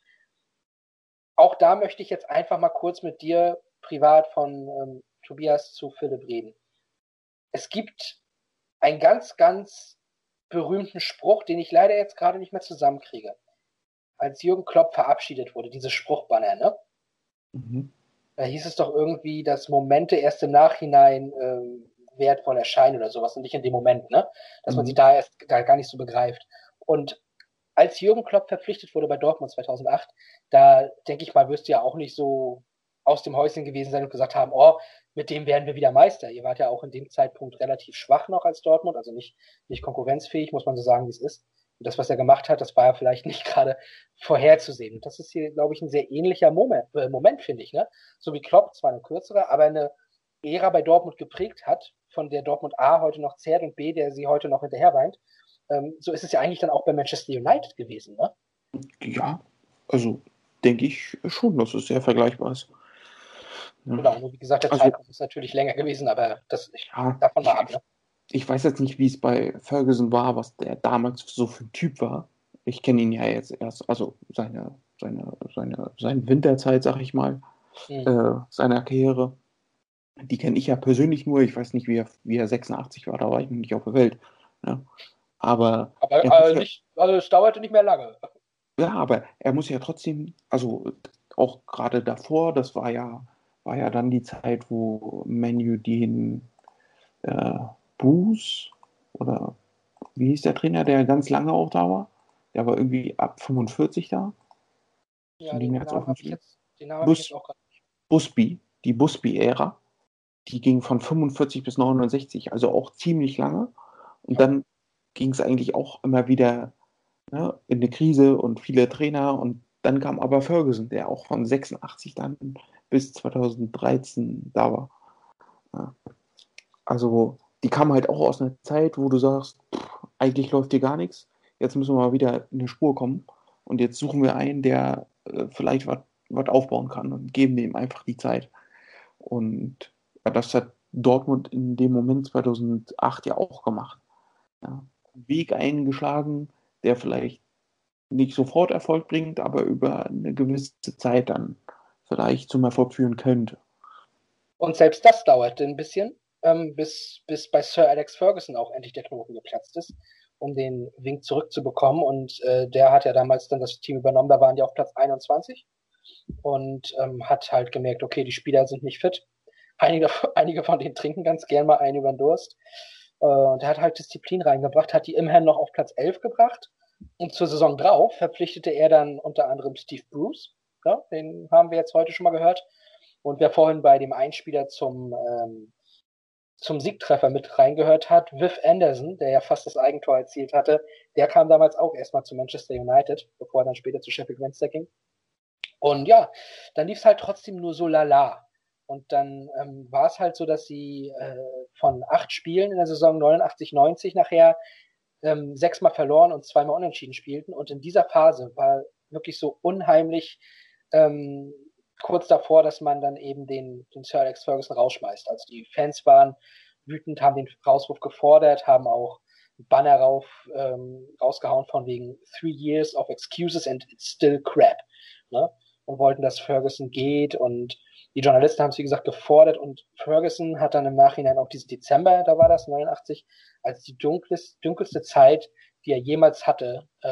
auch da möchte ich jetzt einfach mal kurz mit dir privat von ähm, Tobias zu Philipp reden. Es gibt einen ganz, ganz berühmten Spruch, den ich leider jetzt gerade nicht mehr zusammenkriege. Als Jürgen Klopp verabschiedet wurde, diese Spruchbanner, ne? Mhm. Da hieß es doch irgendwie, dass Momente erst im Nachhinein äh, wertvoll erscheinen oder sowas und nicht in dem Moment, ne? Dass mhm. man sie da erst da gar nicht so begreift. Und als Jürgen Klopp verpflichtet wurde bei Dortmund 2008, da denke ich mal, wirst du ja auch nicht so aus dem Häuschen gewesen sein und gesagt haben, oh, mit dem werden wir wieder Meister. Ihr wart ja auch in dem Zeitpunkt relativ schwach noch als Dortmund, also nicht, nicht konkurrenzfähig, muss man so sagen, wie es ist. Und das, was er gemacht hat, das war ja vielleicht *laughs* nicht gerade vorherzusehen. Und das ist hier, glaube ich, ein sehr ähnlicher Moment, äh, Moment finde ich. Ne? So wie Klopp, zwar eine kürzere, aber eine Ära bei Dortmund geprägt hat, von der Dortmund A heute noch zehrt und B, der sie heute noch hinterher weint. Ähm, so ist es ja eigentlich dann auch bei Manchester United gewesen. Ne? Ja, also denke ich schon, dass es sehr vergleichbar ist. Ja. Genau, wie gesagt, der also, Zeitraum ist natürlich länger gewesen, aber das ja, davon war ab. Ne? Ich weiß jetzt nicht, wie es bei Ferguson war, was der damals so für ein Typ war. Ich kenne ihn ja jetzt erst, also seine, seine, seine, seine Winterzeit, sag ich mal, mhm. äh, seiner Karriere. Die kenne ich ja persönlich nur. Ich weiß nicht, wie er, wie er 86 war, da war ich noch nicht auf der Welt. Ja. Aber, aber also, nicht, also es dauerte nicht mehr lange. Ja, aber er muss ja trotzdem, also auch gerade davor, das war ja, war ja dann die Zeit, wo Menu den äh, Bruce oder wie hieß der Trainer, der ganz lange auch da war? Der war irgendwie ab 45 da. Ja, den, den Namen habe ich jetzt, den Namen Bus, ich jetzt auch gerade nicht. Busby, die Busby-Ära, die ging von 45 bis 69, also auch ziemlich lange. Und ja. dann ging es eigentlich auch immer wieder ne, in eine Krise und viele Trainer. Und dann kam aber Ferguson, der auch von 86 dann bis 2013 da war. Ja. Also die kam halt auch aus einer Zeit, wo du sagst, pff, eigentlich läuft hier gar nichts. Jetzt müssen wir mal wieder in eine Spur kommen. Und jetzt suchen wir einen, der äh, vielleicht was aufbauen kann und geben dem einfach die Zeit. Und ja, das hat Dortmund in dem Moment 2008 ja auch gemacht. Ja. Weg eingeschlagen, der vielleicht nicht sofort Erfolg bringt, aber über eine gewisse Zeit dann vielleicht zum Erfolg führen könnte. Und selbst das dauerte ein bisschen, ähm, bis, bis bei Sir Alex Ferguson auch endlich der Knoten geplatzt ist, um den Wink zurückzubekommen. Und äh, der hat ja damals dann das Team übernommen, da waren die auf Platz 21 und ähm, hat halt gemerkt, okay, die Spieler sind nicht fit. Einige, *laughs* einige von denen trinken ganz gern mal einen über den Durst. Äh, und er hat halt Disziplin reingebracht, hat die immerhin noch auf Platz 11 gebracht. Und zur Saison drauf verpflichtete er dann unter anderem Steve Bruce. Ja, den haben wir jetzt heute schon mal gehört. Und wer vorhin bei dem Einspieler zum, ähm, zum Siegtreffer mit reingehört hat, Viv Anderson, der ja fast das Eigentor erzielt hatte, der kam damals auch erstmal zu Manchester United, bevor er dann später zu Sheffield Wednesday ging. Und ja, dann lief es halt trotzdem nur so lala. Und dann ähm, war es halt so, dass sie äh, von acht Spielen in der Saison 89, 90 nachher ähm, sechsmal verloren und zweimal unentschieden spielten. Und in dieser Phase war wirklich so unheimlich ähm, kurz davor, dass man dann eben den, den Sir Alex Ferguson rausschmeißt. Also die Fans waren wütend, haben den Rauswurf gefordert, haben auch Banner rauf, ähm, rausgehauen von wegen Three Years of Excuses and it's still crap. Ne? Und wollten, dass Ferguson geht und die Journalisten haben es, wie gesagt, gefordert und Ferguson hat dann im Nachhinein auch diesen Dezember, da war das, 89, als die dunkelste, dunkelste Zeit, die er jemals hatte äh,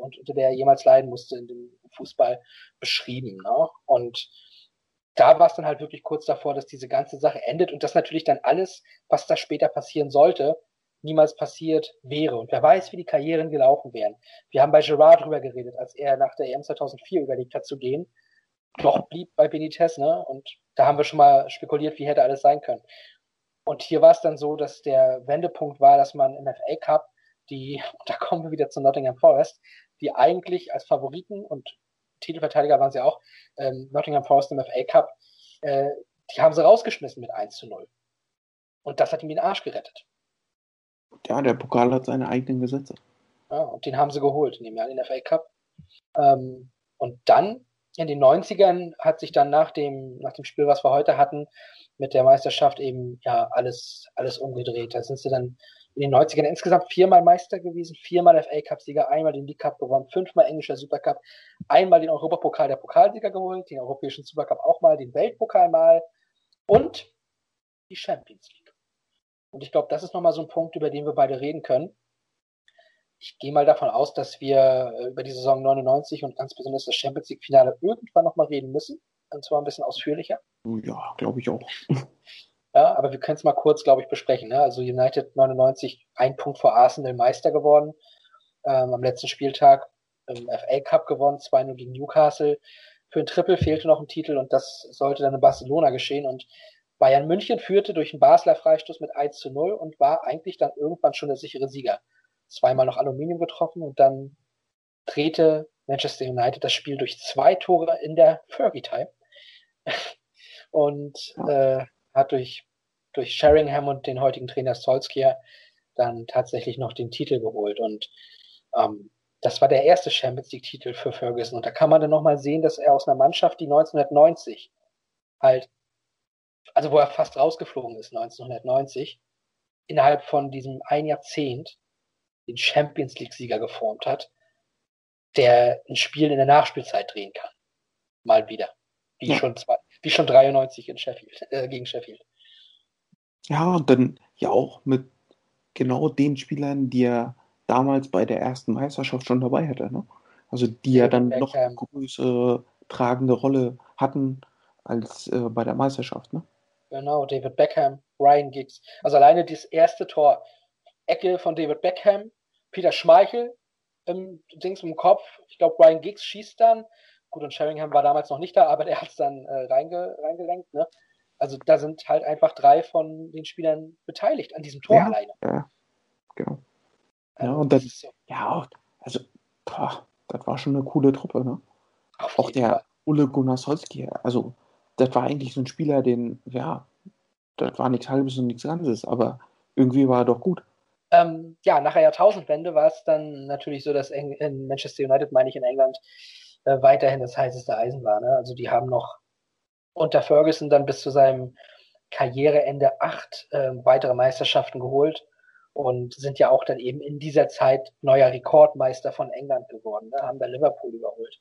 und unter der er jemals leiden musste in dem Fußball beschrieben. Ne? Und da war es dann halt wirklich kurz davor, dass diese ganze Sache endet und dass natürlich dann alles, was da später passieren sollte, niemals passiert wäre. Und wer weiß, wie die Karrieren gelaufen wären. Wir haben bei Gerard drüber geredet, als er nach der EM 2004 überlegt hat zu gehen doch blieb bei Benitez, ne? Und da haben wir schon mal spekuliert, wie hätte alles sein können. Und hier war es dann so, dass der Wendepunkt war, dass man im FA Cup die, *laughs* da kommen wir wieder zu Nottingham Forest, die eigentlich als Favoriten und Titelverteidiger waren sie auch, ähm, Nottingham Forest im FA Cup, äh, die haben sie rausgeschmissen mit 1 zu 0. Und das hat ihm den Arsch gerettet. Ja, der Pokal hat seine eigenen Gesetze. Ja, und den haben sie geholt in dem Jahr, den FA Cup. Ähm, und dann in den 90ern hat sich dann nach dem, nach dem Spiel, was wir heute hatten, mit der Meisterschaft eben ja alles, alles umgedreht. Da sind sie dann in den 90ern insgesamt viermal Meister gewesen, viermal FA Cup-Sieger, einmal den League Cup gewonnen, fünfmal englischer Supercup, einmal den Europapokal der Pokalsieger geholt, den europäischen Supercup auch mal, den Weltpokal mal und die Champions League. Und ich glaube, das ist nochmal so ein Punkt, über den wir beide reden können ich gehe mal davon aus, dass wir äh, über die Saison 99 und ganz besonders das Champions League Finale irgendwann nochmal reden müssen. Und zwar ein bisschen ausführlicher. Ja, glaube ich auch. *laughs* Ja, aber wir können es mal kurz, glaube ich, besprechen. Ne? Also United 99, ein Punkt vor Arsenal Meister geworden. Ähm, am letzten Spieltag im FA Cup gewonnen, 2-0 gegen Newcastle. Für ein Triple fehlte noch ein Titel und das sollte dann in Barcelona geschehen. Und Bayern München führte durch einen Basler Freistoß mit 1 zu 0 und war eigentlich dann irgendwann schon der sichere Sieger zweimal noch Aluminium getroffen und dann drehte Manchester United das Spiel durch zwei Tore in der Fergie Time *laughs* und äh, hat durch, durch Sheringham und den heutigen Trainer Solskjaer dann tatsächlich noch den Titel geholt. Und ähm, das war der erste Champions League-Titel für Ferguson. Und da kann man dann nochmal sehen, dass er aus einer Mannschaft, die 1990 halt, also wo er fast rausgeflogen ist, 1990, innerhalb von diesem ein Jahrzehnt den Champions League-Sieger geformt hat, der ein Spiel in der Nachspielzeit drehen kann. Mal wieder. Wie, ja. schon, zwei, wie schon 93 in Sheffield, *laughs* äh, gegen Sheffield. Ja, und dann ja auch mit genau den Spielern, die er damals bei der ersten Meisterschaft schon dabei hatte. Ne? Also die ja dann noch eine größere tragende Rolle hatten als äh, bei der Meisterschaft. Ne? Genau, David Beckham, Ryan Giggs. Also alleine das erste Tor, Ecke von David Beckham, Peter Schmeichel im Dings im Kopf. Ich glaube, Ryan Giggs schießt dann. Gut, und Sheringham war damals noch nicht da, aber der hat es dann äh, reinge, reingelenkt. Ne? Also da sind halt einfach drei von den Spielern beteiligt an diesem Tor ja, alleine. Ja, genau. Ja, und dann, so. ja, also, boah, das war schon eine coole Truppe, ne? Auch der Fall. Ulle Gunnar Solski, also, das war eigentlich so ein Spieler, den, ja, das war nichts Halbes und nichts Ganzes, aber irgendwie war er doch gut. Ähm, ja, nach der Jahrtausendwende war es dann natürlich so, dass in Manchester United, meine ich, in England äh, weiterhin das heißeste Eisen war. Ne? Also die haben noch unter Ferguson dann bis zu seinem Karriereende acht äh, weitere Meisterschaften geholt und sind ja auch dann eben in dieser Zeit neuer Rekordmeister von England geworden, ne? haben da Liverpool überholt.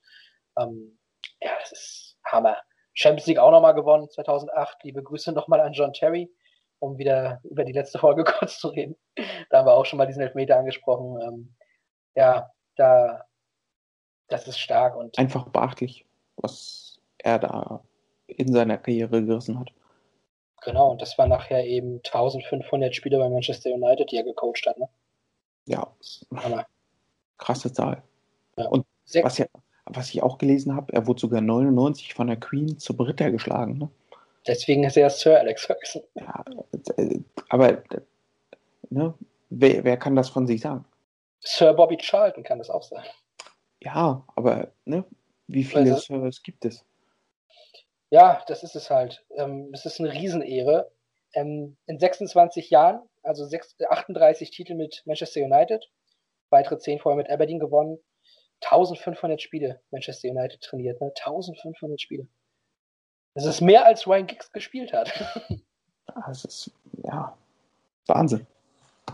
Ähm, ja, das ist Hammer. Champions League auch nochmal gewonnen, 2008. Liebe Grüße nochmal an John Terry, um wieder über die letzte Folge *laughs* kurz zu reden. Da haben wir auch schon mal diesen Elfmeter angesprochen. Ähm, ja, da, das ist stark und. Einfach beachtlich, was er da in seiner Karriere gerissen hat. Genau, und das war nachher eben 1500 Spiele bei Manchester United, die er gecoacht hat. Ne? Ja. Hammer. Krasse Zahl. Ja. Und was, ja, was ich auch gelesen habe, er wurde sogar 99 von der Queen zum Ritter geschlagen. Ne? Deswegen ist er Sir Alex Ferguson. Ja, aber ne, wer, wer kann das von sich sagen? Sir Bobby Charlton kann das auch sagen. Ja, aber ne, wie viele also, Sirs gibt es? Ja, das ist es halt. Ähm, es ist eine Riesenehre. Ähm, in 26 Jahren, also 6, 38 Titel mit Manchester United, weitere 10 vorher mit Aberdeen gewonnen, 1500 Spiele Manchester United trainiert, ne? 1500 Spiele. Das ist mehr als Ryan Giggs gespielt hat. *laughs* Das ist, ja, Wahnsinn.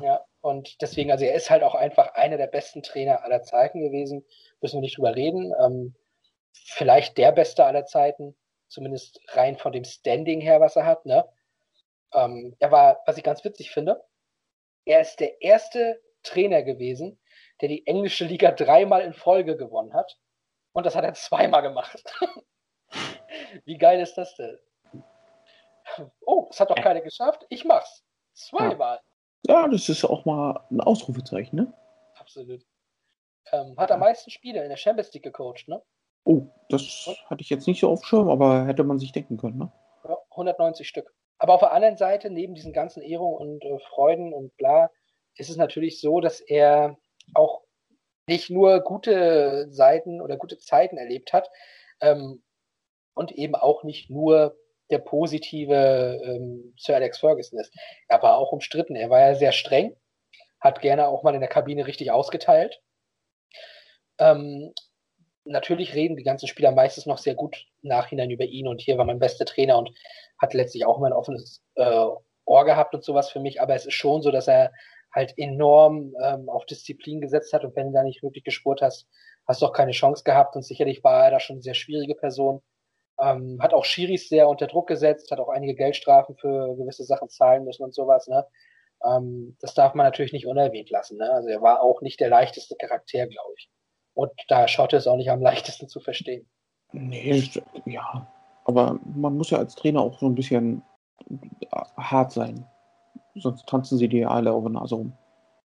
Ja, und deswegen, also er ist halt auch einfach einer der besten Trainer aller Zeiten gewesen. Müssen wir nicht drüber reden. Ähm, vielleicht der beste aller Zeiten zumindest rein von dem Standing her, was er hat. Ne? Ähm, er war, was ich ganz witzig finde, er ist der erste Trainer gewesen, der die englische Liga dreimal in Folge gewonnen hat. Und das hat er zweimal gemacht. *laughs* Wie geil ist das denn? Oh, das hat doch keiner geschafft. Ich mach's. Zweimal. Ja, das ist auch mal ein Ausrufezeichen, ne? Absolut. Ähm, hat am meisten Spiele in der Champions League gecoacht, ne? Oh, das hatte ich jetzt nicht so auf Schirm, aber hätte man sich denken können, ne? Ja, 190 Stück. Aber auf der anderen Seite, neben diesen ganzen Ehrungen und äh, Freuden und bla, ist es natürlich so, dass er auch nicht nur gute Seiten oder gute Zeiten erlebt hat ähm, und eben auch nicht nur der positive ähm, Sir Alex Ferguson ist. Er war auch umstritten. Er war ja sehr streng, hat gerne auch mal in der Kabine richtig ausgeteilt. Ähm, natürlich reden die ganzen Spieler meistens noch sehr gut Nachhinein über ihn und hier war mein bester Trainer und hat letztlich auch immer ein offenes äh, Ohr gehabt und sowas für mich, aber es ist schon so, dass er halt enorm ähm, auf Disziplin gesetzt hat und wenn du da nicht wirklich gespurt hast, hast du auch keine Chance gehabt und sicherlich war er da schon eine sehr schwierige Person. Ähm, hat auch Schiris sehr unter Druck gesetzt, hat auch einige Geldstrafen für gewisse Sachen zahlen müssen und sowas. Ne? Ähm, das darf man natürlich nicht unerwähnt lassen. Ne? Also er war auch nicht der leichteste Charakter, glaube ich. Und da schaut es auch nicht am *laughs* leichtesten zu verstehen. Nee, ja. Aber man muss ja als Trainer auch so ein bisschen hart sein. Sonst tanzen sie dir alle auf der Nase rum.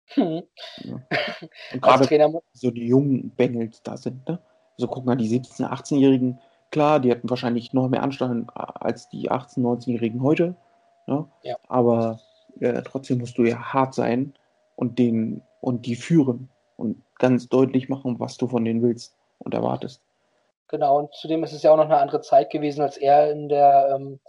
Hm. Ja. *laughs* Und gerade so die jungen Bengels da sind, ne? So guck mal, die 17-, 18-Jährigen, klar, die hatten wahrscheinlich noch mehr Anstand als die 18-, 19-Jährigen heute. Ne? Ja. Aber ja, trotzdem musst du ja hart sein und den und die führen und ganz deutlich machen, was du von denen willst und erwartest. Genau, und zudem ist es ja auch noch eine andere Zeit gewesen, als er in der ähm,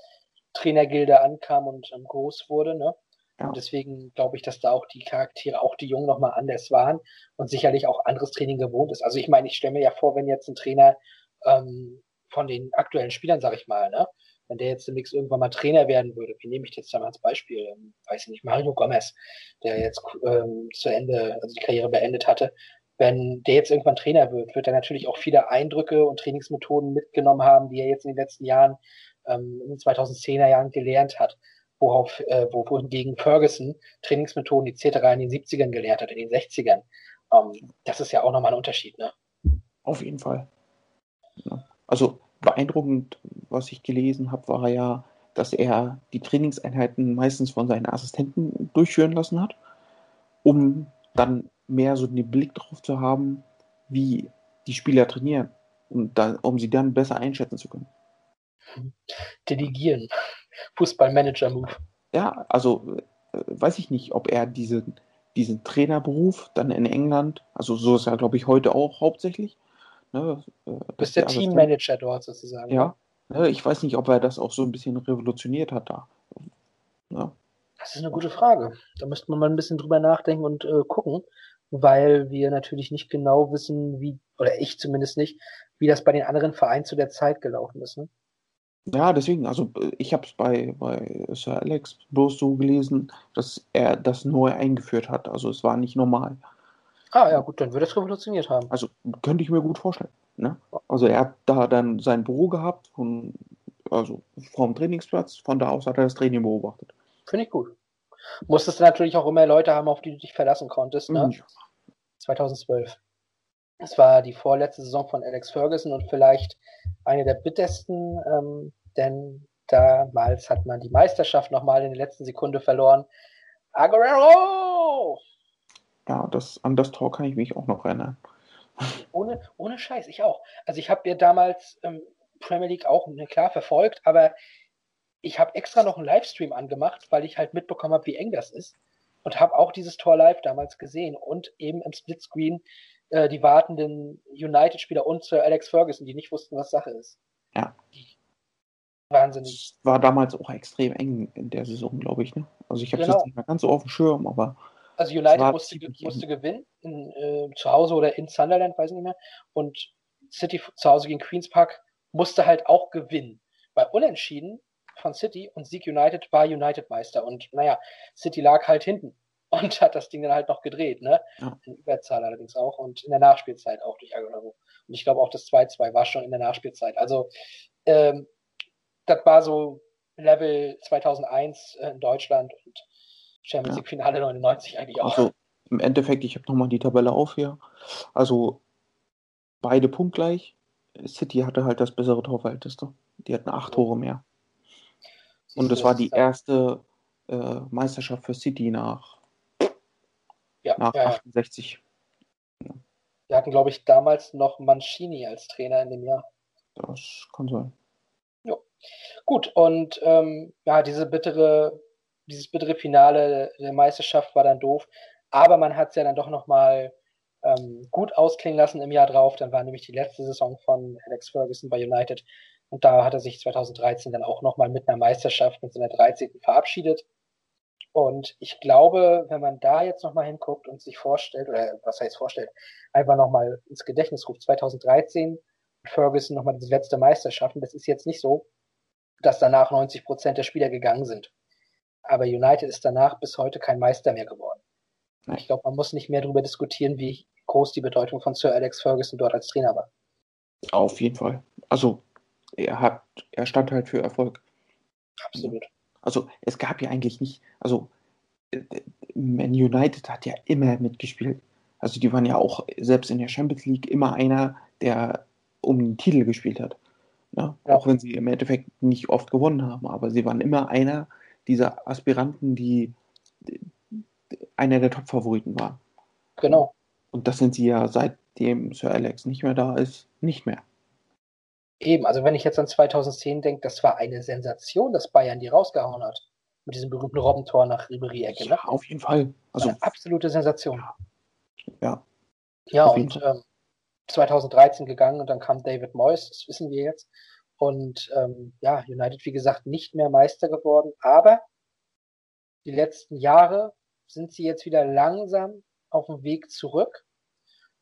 Trainergilde ankam und ähm, groß wurde. Ne? Ja. Und deswegen glaube ich, dass da auch die Charaktere, auch die Jungen nochmal anders waren und sicherlich auch anderes Training gewohnt ist. Also ich meine, ich stelle mir ja vor, wenn jetzt ein Trainer ähm, von den aktuellen Spielern, sag ich mal, ne, wenn der jetzt demnächst irgendwann mal Trainer werden würde, wie nehme ich jetzt da mal als Beispiel, ähm, weiß ich nicht, Mario Gomez, der jetzt ähm, zu Ende, also die Karriere beendet hatte, wenn der jetzt irgendwann Trainer wird, wird er natürlich auch viele Eindrücke und Trainingsmethoden mitgenommen haben, die er jetzt in den letzten Jahren, ähm, in den 2010er Jahren gelernt hat. Worauf, äh, wo, wohingegen Ferguson Trainingsmethoden etc. in den 70ern gelernt hat, in den 60ern. Ähm, das ist ja auch nochmal ein Unterschied, ne? Auf jeden Fall. Ja. Also beeindruckend, was ich gelesen habe, war ja, dass er die Trainingseinheiten meistens von seinen Assistenten durchführen lassen hat, um dann mehr so den Blick drauf zu haben, wie die Spieler trainieren, um, da, um sie dann besser einschätzen zu können. Delegieren. Fußballmanager-Move. Ja, also äh, weiß ich nicht, ob er diesen, diesen Trainerberuf dann in England, also so ist er, glaube ich, heute auch hauptsächlich, Ne, äh, du bist der Teammanager dort sozusagen. Ja. Ne, ich weiß nicht, ob er das auch so ein bisschen revolutioniert hat da. Ja. Das ist eine gute Frage. Da müsste man mal ein bisschen drüber nachdenken und äh, gucken, weil wir natürlich nicht genau wissen, wie, oder ich zumindest nicht, wie das bei den anderen Vereinen zu der Zeit gelaufen ist. Ne? Ja, deswegen, also ich habe es bei, bei Sir Alex bloß so gelesen, dass er das neu eingeführt hat. Also es war nicht normal. Ah ja, gut, dann würde es revolutioniert haben. Also könnte ich mir gut vorstellen. Ne? Also er hat da dann sein Büro gehabt, von, also vom Trainingsplatz, von da aus hat er das Training beobachtet. Finde ich gut. Musstest du natürlich auch immer Leute haben, auf die du dich verlassen konntest, ne? Mhm. 2012. Es war die vorletzte Saison von Alex Ferguson und vielleicht eine der bittersten, ähm, denn damals hat man die Meisterschaft nochmal in der letzten Sekunde verloren. Aguero! Ja, das, an das Tor kann ich mich auch noch erinnern. Ohne, ohne Scheiß, ich auch. Also ich habe ja damals ähm, Premier League auch ne, klar verfolgt, aber ich habe extra noch einen Livestream angemacht, weil ich halt mitbekommen habe, wie eng das ist. Und habe auch dieses Tor live damals gesehen und eben im Splitscreen äh, die wartenden United-Spieler und Sir Alex Ferguson, die nicht wussten, was Sache ist. Ja. Wahnsinnig. War damals auch extrem eng in der Saison, glaube ich. Ne? Also ich habe genau. das nicht mehr ganz so auf dem Schirm, aber also United musste, musste gewinnen, in, äh, zu Hause oder in Sunderland, weiß ich nicht mehr. Und City zu Hause gegen Queen's Park musste halt auch gewinnen. Bei Unentschieden von City und Sieg United war United Meister. Und naja, City lag halt hinten *laughs* und hat das Ding dann halt noch gedreht, ne? Ja. In Überzahl allerdings auch und in der Nachspielzeit auch durch Aguero. Und ich glaube auch das 2-2 war schon in der Nachspielzeit. Also ähm, das war so Level 2001 in Deutschland und Champions League Finale 99 eigentlich auch. Also im Endeffekt, ich habe nochmal die Tabelle auf hier. Also beide punktgleich. City hatte halt das bessere Torverhältnis. Die hatten acht Tore mehr. Und das war die erste äh, Meisterschaft für City nach, ja, nach ja, 68. Ja. Wir hatten, glaube ich, damals noch Mancini als Trainer in dem Jahr. Das kann sein. Ja. Gut, und ähm, ja, diese bittere dieses bittere Finale der Meisterschaft war dann doof. Aber man hat es ja dann doch nochmal ähm, gut ausklingen lassen im Jahr drauf. Dann war nämlich die letzte Saison von Alex Ferguson bei United. Und da hat er sich 2013 dann auch nochmal mit einer Meisterschaft, mit seiner 13. verabschiedet. Und ich glaube, wenn man da jetzt nochmal hinguckt und sich vorstellt, oder was jetzt vorstellt, einfach nochmal ins Gedächtnis ruft, 2013 Ferguson nochmal diese letzte Meisterschaft. Und das ist jetzt nicht so, dass danach 90 Prozent der Spieler gegangen sind. Aber United ist danach bis heute kein Meister mehr geworden. Ich glaube, man muss nicht mehr darüber diskutieren, wie groß die Bedeutung von Sir Alex Ferguson dort als Trainer war. Auf jeden Fall. Also er hat, er stand halt für Erfolg. Absolut. Also es gab ja eigentlich nicht, also Man United hat ja immer mitgespielt. Also die waren ja auch selbst in der Champions League immer einer, der um den Titel gespielt hat. Ja? Ja. Auch wenn sie im Endeffekt nicht oft gewonnen haben, aber sie waren immer einer, dieser Aspiranten, die einer der Top-Favoriten waren. Genau. Und das sind sie ja seitdem Sir Alex nicht mehr da ist, nicht mehr. Eben, also wenn ich jetzt an 2010 denke, das war eine Sensation, dass Bayern die rausgehauen hat. Mit diesem berühmten Robbentor nach Ribery-Ecke. Ja, ne? auf jeden Fall. Also, eine absolute Sensation. Ja. Ja, und ähm, 2013 gegangen und dann kam David Moyes, das wissen wir jetzt. Und ähm, ja, United, wie gesagt, nicht mehr Meister geworden, aber die letzten Jahre sind sie jetzt wieder langsam auf dem Weg zurück.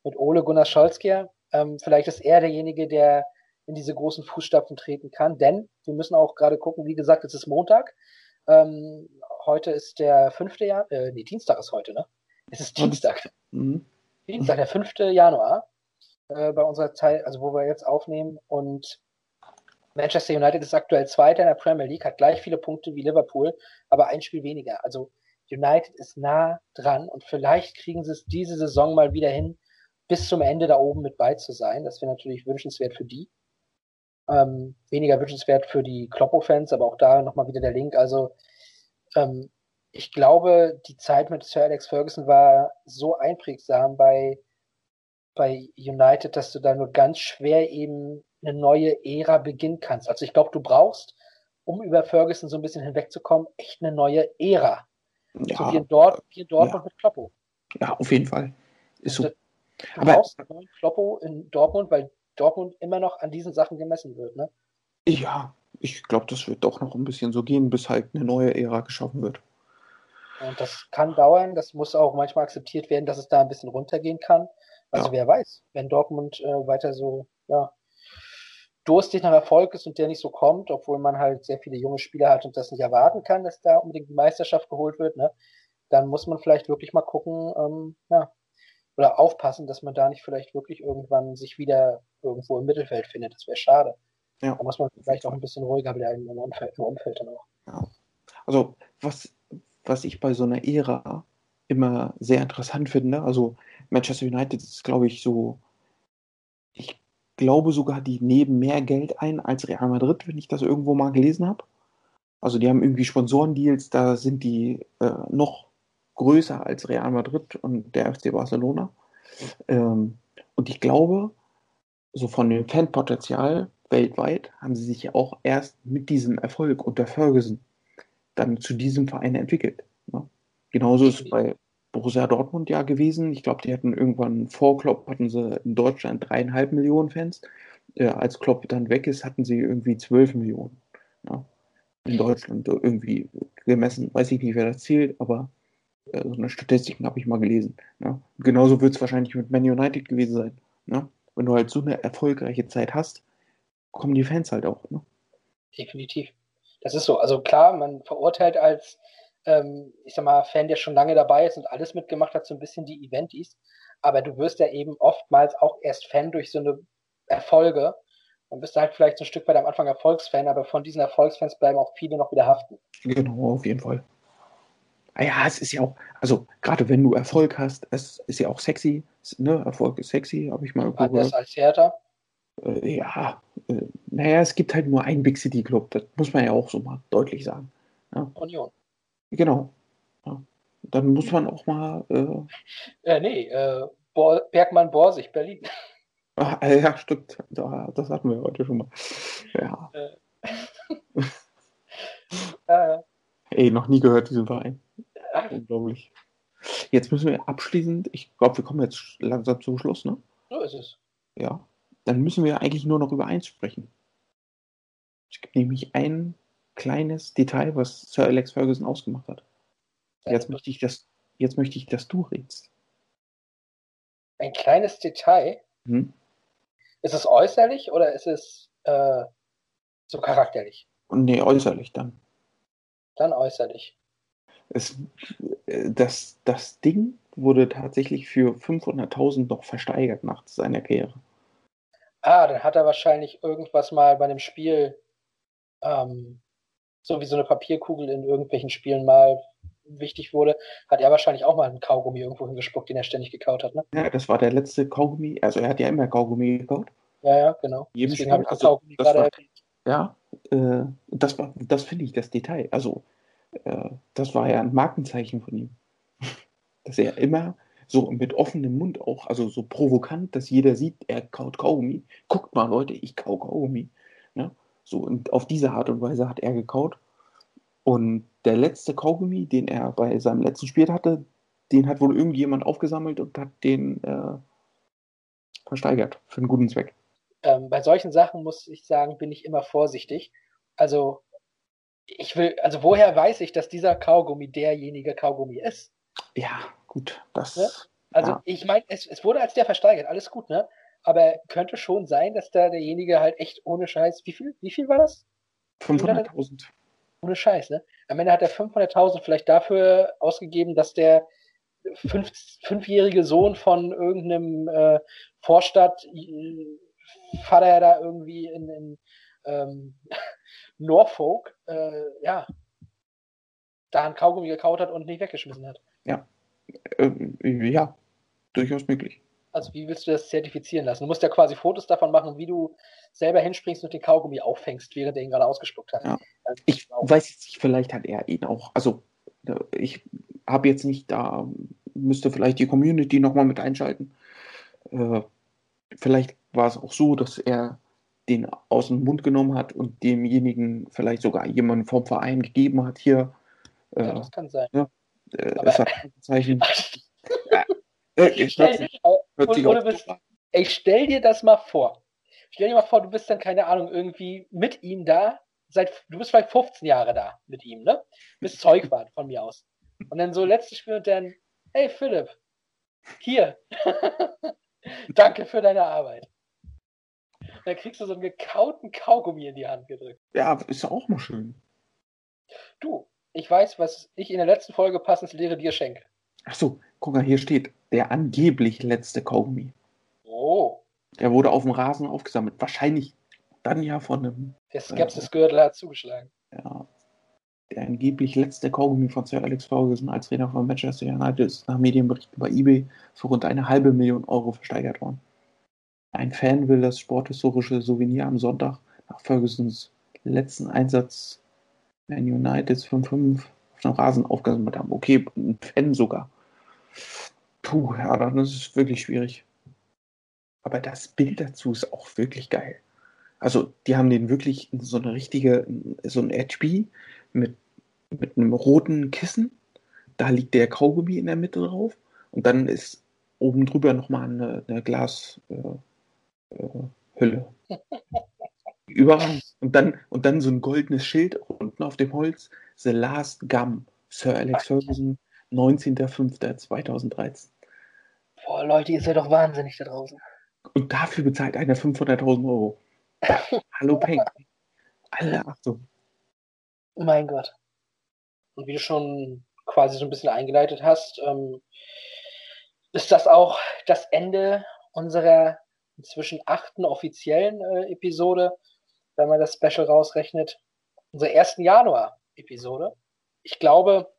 Mit Ole Gunnar Scholzkier. Ähm, vielleicht ist er derjenige, der in diese großen Fußstapfen treten kann, denn wir müssen auch gerade gucken, wie gesagt, es ist Montag. Ähm, heute ist der fünfte Jahr, äh, nee, Dienstag ist heute, ne? Es ist Dienstag. Mhm. Dienstag, der 5. Januar, äh, bei unserer Zeit, also wo wir jetzt aufnehmen. Und Manchester United ist aktuell Zweiter in der Premier League, hat gleich viele Punkte wie Liverpool, aber ein Spiel weniger. Also United ist nah dran und vielleicht kriegen sie es diese Saison mal wieder hin, bis zum Ende da oben mit bei zu sein. Das wäre natürlich wünschenswert für die. Ähm, weniger wünschenswert für die Kloppo-Fans, aber auch da nochmal wieder der Link. Also ähm, ich glaube, die Zeit mit Sir Alex Ferguson war so einprägsam bei, bei United, dass du da nur ganz schwer eben eine neue Ära beginnen kannst. Also ich glaube, du brauchst, um über Ferguson so ein bisschen hinwegzukommen, echt eine neue Ära. Ja, so wie in, Dort, wie in Dortmund ja. mit Kloppo. Ja, auf jeden Fall. Ist so. Du aber, brauchst einen neuen Kloppo in Dortmund, weil Dortmund immer noch an diesen Sachen gemessen wird, ne? Ja, ich glaube, das wird doch noch ein bisschen so gehen, bis halt eine neue Ära geschaffen wird. Und das kann dauern, das muss auch manchmal akzeptiert werden, dass es da ein bisschen runtergehen kann. Also ja. wer weiß, wenn Dortmund äh, weiter so ja, durstig nach Erfolg ist und der nicht so kommt, obwohl man halt sehr viele junge Spieler hat und das nicht erwarten kann, dass da unbedingt die Meisterschaft geholt wird, ne, dann muss man vielleicht wirklich mal gucken, ähm, ja, oder aufpassen, dass man da nicht vielleicht wirklich irgendwann sich wieder irgendwo im Mittelfeld findet. Das wäre schade. Ja. Da muss man vielleicht auch ein bisschen ruhiger bleiben im Umfeld, im Umfeld dann auch. Ja. Also was was ich bei so einer Ära immer sehr interessant finde. Also Manchester United ist, glaube ich, so, ich glaube sogar, die nehmen mehr Geld ein als Real Madrid, wenn ich das irgendwo mal gelesen habe. Also die haben irgendwie Sponsorendeals, da sind die äh, noch größer als Real Madrid und der FC Barcelona. Ähm, und ich glaube, so von dem Fanpotenzial weltweit haben sie sich ja auch erst mit diesem Erfolg unter Ferguson dann zu diesem Verein entwickelt. Ne? Genauso ist es bei Borussia Dortmund ja gewesen. Ich glaube, die hatten irgendwann vor Klopp hatten sie in Deutschland dreieinhalb Millionen Fans. Äh, als Klopp dann weg ist, hatten sie irgendwie zwölf Millionen. Ne? In Deutschland irgendwie gemessen. Weiß ich nicht, wer das zählt, aber äh, so eine Statistik habe ich mal gelesen. Ne? Genauso wird es wahrscheinlich mit Man United gewesen sein. Ne? Wenn du halt so eine erfolgreiche Zeit hast, kommen die Fans halt auch. Ne? Definitiv. Das ist so. Also klar, man verurteilt als, ähm, ich sag mal, Fan, der schon lange dabei ist und alles mitgemacht hat, so ein bisschen die Eventis. Aber du wirst ja eben oftmals auch erst Fan durch so eine Erfolge. Dann bist du halt vielleicht so ein Stück weit am Anfang Erfolgsfan, aber von diesen Erfolgsfans bleiben auch viele noch wieder haften. Genau, auf jeden Fall. Ah ja, es ist ja auch, also gerade wenn du Erfolg hast, es ist ja auch sexy, ne? Erfolg ist sexy, habe ich mal irgendwo Anders als Hertha. Äh, ja, äh, naja, es gibt halt nur einen Big City Club, das muss man ja auch so mal deutlich sagen. Ja. Union. Genau. Ja. Dann muss man auch mal. Äh, äh nee, äh, Bo Bergmann Borsig, Berlin. Ach, äh, ja, stimmt. das hatten wir heute schon mal. Ja. Äh. *laughs* Ey, noch nie gehört diesen Verein. Unglaublich. Jetzt müssen wir abschließend, ich glaube, wir kommen jetzt langsam zum Schluss, ne? So ist es. Ja dann müssen wir eigentlich nur noch über eins sprechen. Es gibt nämlich ein kleines Detail, was Sir Alex Ferguson ausgemacht hat. Jetzt möchte ich, dass, jetzt möchte ich, dass du redest. Ein kleines Detail? Hm? Ist es äußerlich oder ist es äh, so charakterlich? Nee, äußerlich dann. Dann äußerlich. Es, äh, das, das Ding wurde tatsächlich für 500.000 noch versteigert nach seiner Karriere. Ah, dann hat er wahrscheinlich irgendwas mal bei einem Spiel, ähm, so wie so eine Papierkugel in irgendwelchen Spielen mal wichtig wurde, hat er wahrscheinlich auch mal einen Kaugummi irgendwo hingespuckt, den er ständig gekaut hat, ne? Ja, das war der letzte Kaugummi, also er hat ja immer Kaugummi gekaut. Ja, ja, genau. Jedem Deswegen habe ich also, Kaugummi gerade war, erwähnt. Ja, äh, das war, das finde ich das Detail. Also, äh, das war ja ein Markenzeichen von ihm. *laughs* Dass er immer so mit offenem Mund auch, also so provokant, dass jeder sieht, er kaut Kaugummi. Guckt mal, Leute, ich kau Kaugummi. Ne? So, und auf diese Art und Weise hat er gekaut. Und der letzte Kaugummi, den er bei seinem letzten Spiel hatte, den hat wohl irgendjemand aufgesammelt und hat den äh, versteigert für einen guten Zweck. Ähm, bei solchen Sachen muss ich sagen, bin ich immer vorsichtig. Also ich will, also woher weiß ich, dass dieser Kaugummi derjenige Kaugummi ist? Ja, gut, das. Ne? Also ja. ich meine, es, es wurde als der versteigert, alles gut, ne? Aber könnte schon sein, dass da derjenige halt echt ohne Scheiß, wie viel, wie viel war das? 500.000. Ohne Scheiß, ne? Am Ende hat er 500.000 vielleicht dafür ausgegeben, dass der fünf, fünfjährige Sohn von irgendeinem äh, Vorstadt äh, Vater da irgendwie in, in ähm, *laughs* Norfolk, äh, ja, da ein Kaugummi gekaut hat und nicht weggeschmissen hat. Ja. Ähm, ja, durchaus möglich. Also wie willst du das zertifizieren lassen? Du musst ja quasi Fotos davon machen, wie du selber hinspringst und den Kaugummi auffängst, während er ihn gerade ausgespuckt hat. Ja. Also, Ich weiß jetzt nicht, vielleicht hat er ihn auch. Also, äh, ich habe jetzt nicht da, müsste vielleicht die Community nochmal mit einschalten. Äh, vielleicht war es auch so, dass er den aus dem Mund genommen hat und demjenigen vielleicht sogar jemanden vom Verein gegeben hat. Hier, äh, ja, das kann sein. äh, Aber- hat Zeichen. *laughs* Äh, es hört sich, so an. Ey, stell dir das mal vor. Stell dir mal vor, du bist dann, keine Ahnung, irgendwie mit ihm da. Seit, du bist vielleicht 15 Jahre da mit ihm, ne? Bist *laughs* Zeugwart von mir aus. Und dann so letztes Spiel und dann, hey Philipp, hier. *laughs* Danke für deine Arbeit. Und dann kriegst du so einen gekauten Kaugummi in die Hand gedrückt. Ja, ist auch mal schön. Du, ich weiß, was ich in der letzten Folge passend Lehre dir schenke. Achso, guck mal, hier steht der angeblich letzte Kaugummi. Oh, Der wurde auf dem Rasen aufgesammelt. Wahrscheinlich dann ja von einem, der Skepsis-Gürtel hat zugeschlagen. ja, der angeblich letzte Kaugummi von Sir Alex Ferguson als Trainer von Manchester United ist nach Medienberichten bei eBay für rund eine halbe Million Euro versteigert worden. Ein Fan will das sporthistorische Souvenir am Sonntag nach Fergusons letzten Einsatz Man United 5-5 auf dem Rasen aufgesammelt haben. Okay, ein Fan sogar. Puh, ja, dann ist es wirklich schwierig. Aber das Bild dazu ist auch wirklich geil. Also, die haben den wirklich so eine richtige, so ein HB mit, mit einem roten Kissen. Da liegt der Kaugummi in der Mitte drauf. Und dann ist oben drüber nochmal eine, eine Glashülle. Äh, Hülle. *laughs* Überall. Und dann, und dann so ein goldenes Schild unten auf dem Holz. The Last Gum. Sir Alex Ferguson, 19.05.2013. Boah, Leute, ihr seid doch wahnsinnig da draußen. Und dafür bezahlt einer 500.000 Euro. *laughs* Hallo Peng. Alle Achtung. Mein Gott. Und wie du schon quasi so ein bisschen eingeleitet hast, ähm, ist das auch das Ende unserer inzwischen achten offiziellen äh, Episode, wenn man das Special rausrechnet. Unserer ersten Januar-Episode. Ich glaube,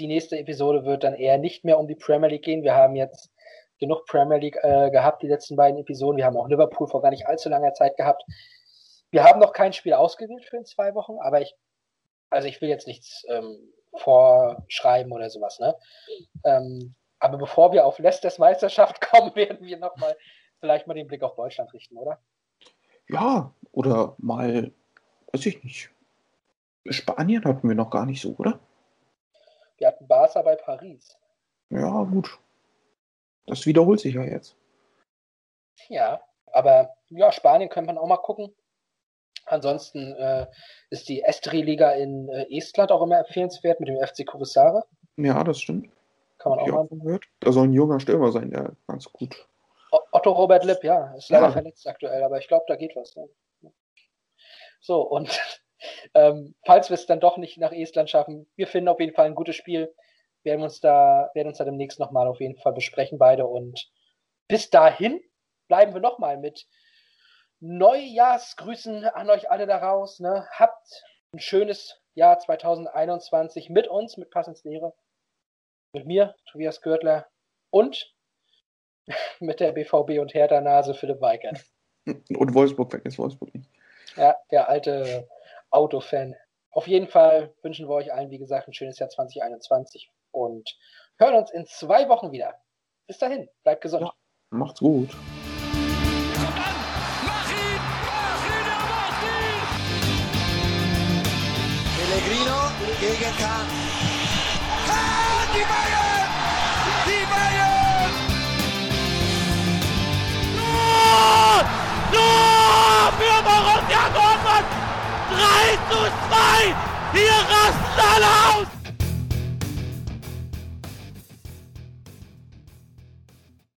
die nächste Episode wird dann eher nicht mehr um die Premier League gehen. Wir haben jetzt genug Premier League äh, gehabt, die letzten beiden Episoden. Wir haben auch Liverpool vor gar nicht allzu langer Zeit gehabt. Wir haben noch kein Spiel ausgewählt für in zwei Wochen, aber ich, also ich will jetzt nichts ähm, vorschreiben oder sowas, ne? Ähm, aber bevor wir auf Leicesters Meisterschaft *laughs* kommen, werden wir nochmal vielleicht mal den Blick auf Deutschland richten, oder? Ja, oder mal, weiß ich nicht. Spanien hatten wir noch gar nicht so, oder? Wir hatten Barca bei Paris. Ja, gut. Das wiederholt sich ja jetzt. Ja, aber ja, Spanien könnte man auch mal gucken. Ansonsten äh, ist die Estri-Liga in äh, Estland auch immer empfehlenswert mit dem FC Kuressaare. Ja, das stimmt. Kann man Hab auch ich mal. auch gehört. Da soll ein junger Stürmer sein, der ganz gut. Otto Robert Lipp, ja, ist leider Ja. verletzt aktuell, aber ich glaube, da geht was. Ne? So, und ähm, falls wir es dann doch nicht nach Estland schaffen, wir finden auf jeden Fall ein gutes Spiel. Werden wir uns da, werden uns da demnächst nochmal auf jeden Fall besprechen, beide. Und bis dahin bleiben wir nochmal mit Neujahrsgrüßen an euch alle daraus. Ne? Habt ein schönes Jahr 2021 mit uns, mit Passens Lehre. Mit mir, Tobias Görtler und *laughs* mit der BVB und Hertha-Nase Philipp Weigert. Und Wolfsburg weg ist Wolfsburg nicht. Ja, der alte Autofan. Auf jeden Fall wünschen wir euch allen, wie gesagt, ein schönes Jahr 2021 und hören uns in zwei Wochen wieder. Bis dahin, bleibt gesund. Ja. Macht's gut. Pellegrino gegen Kahn. Kahn, 3 zu 2! Hier rasten alle aus!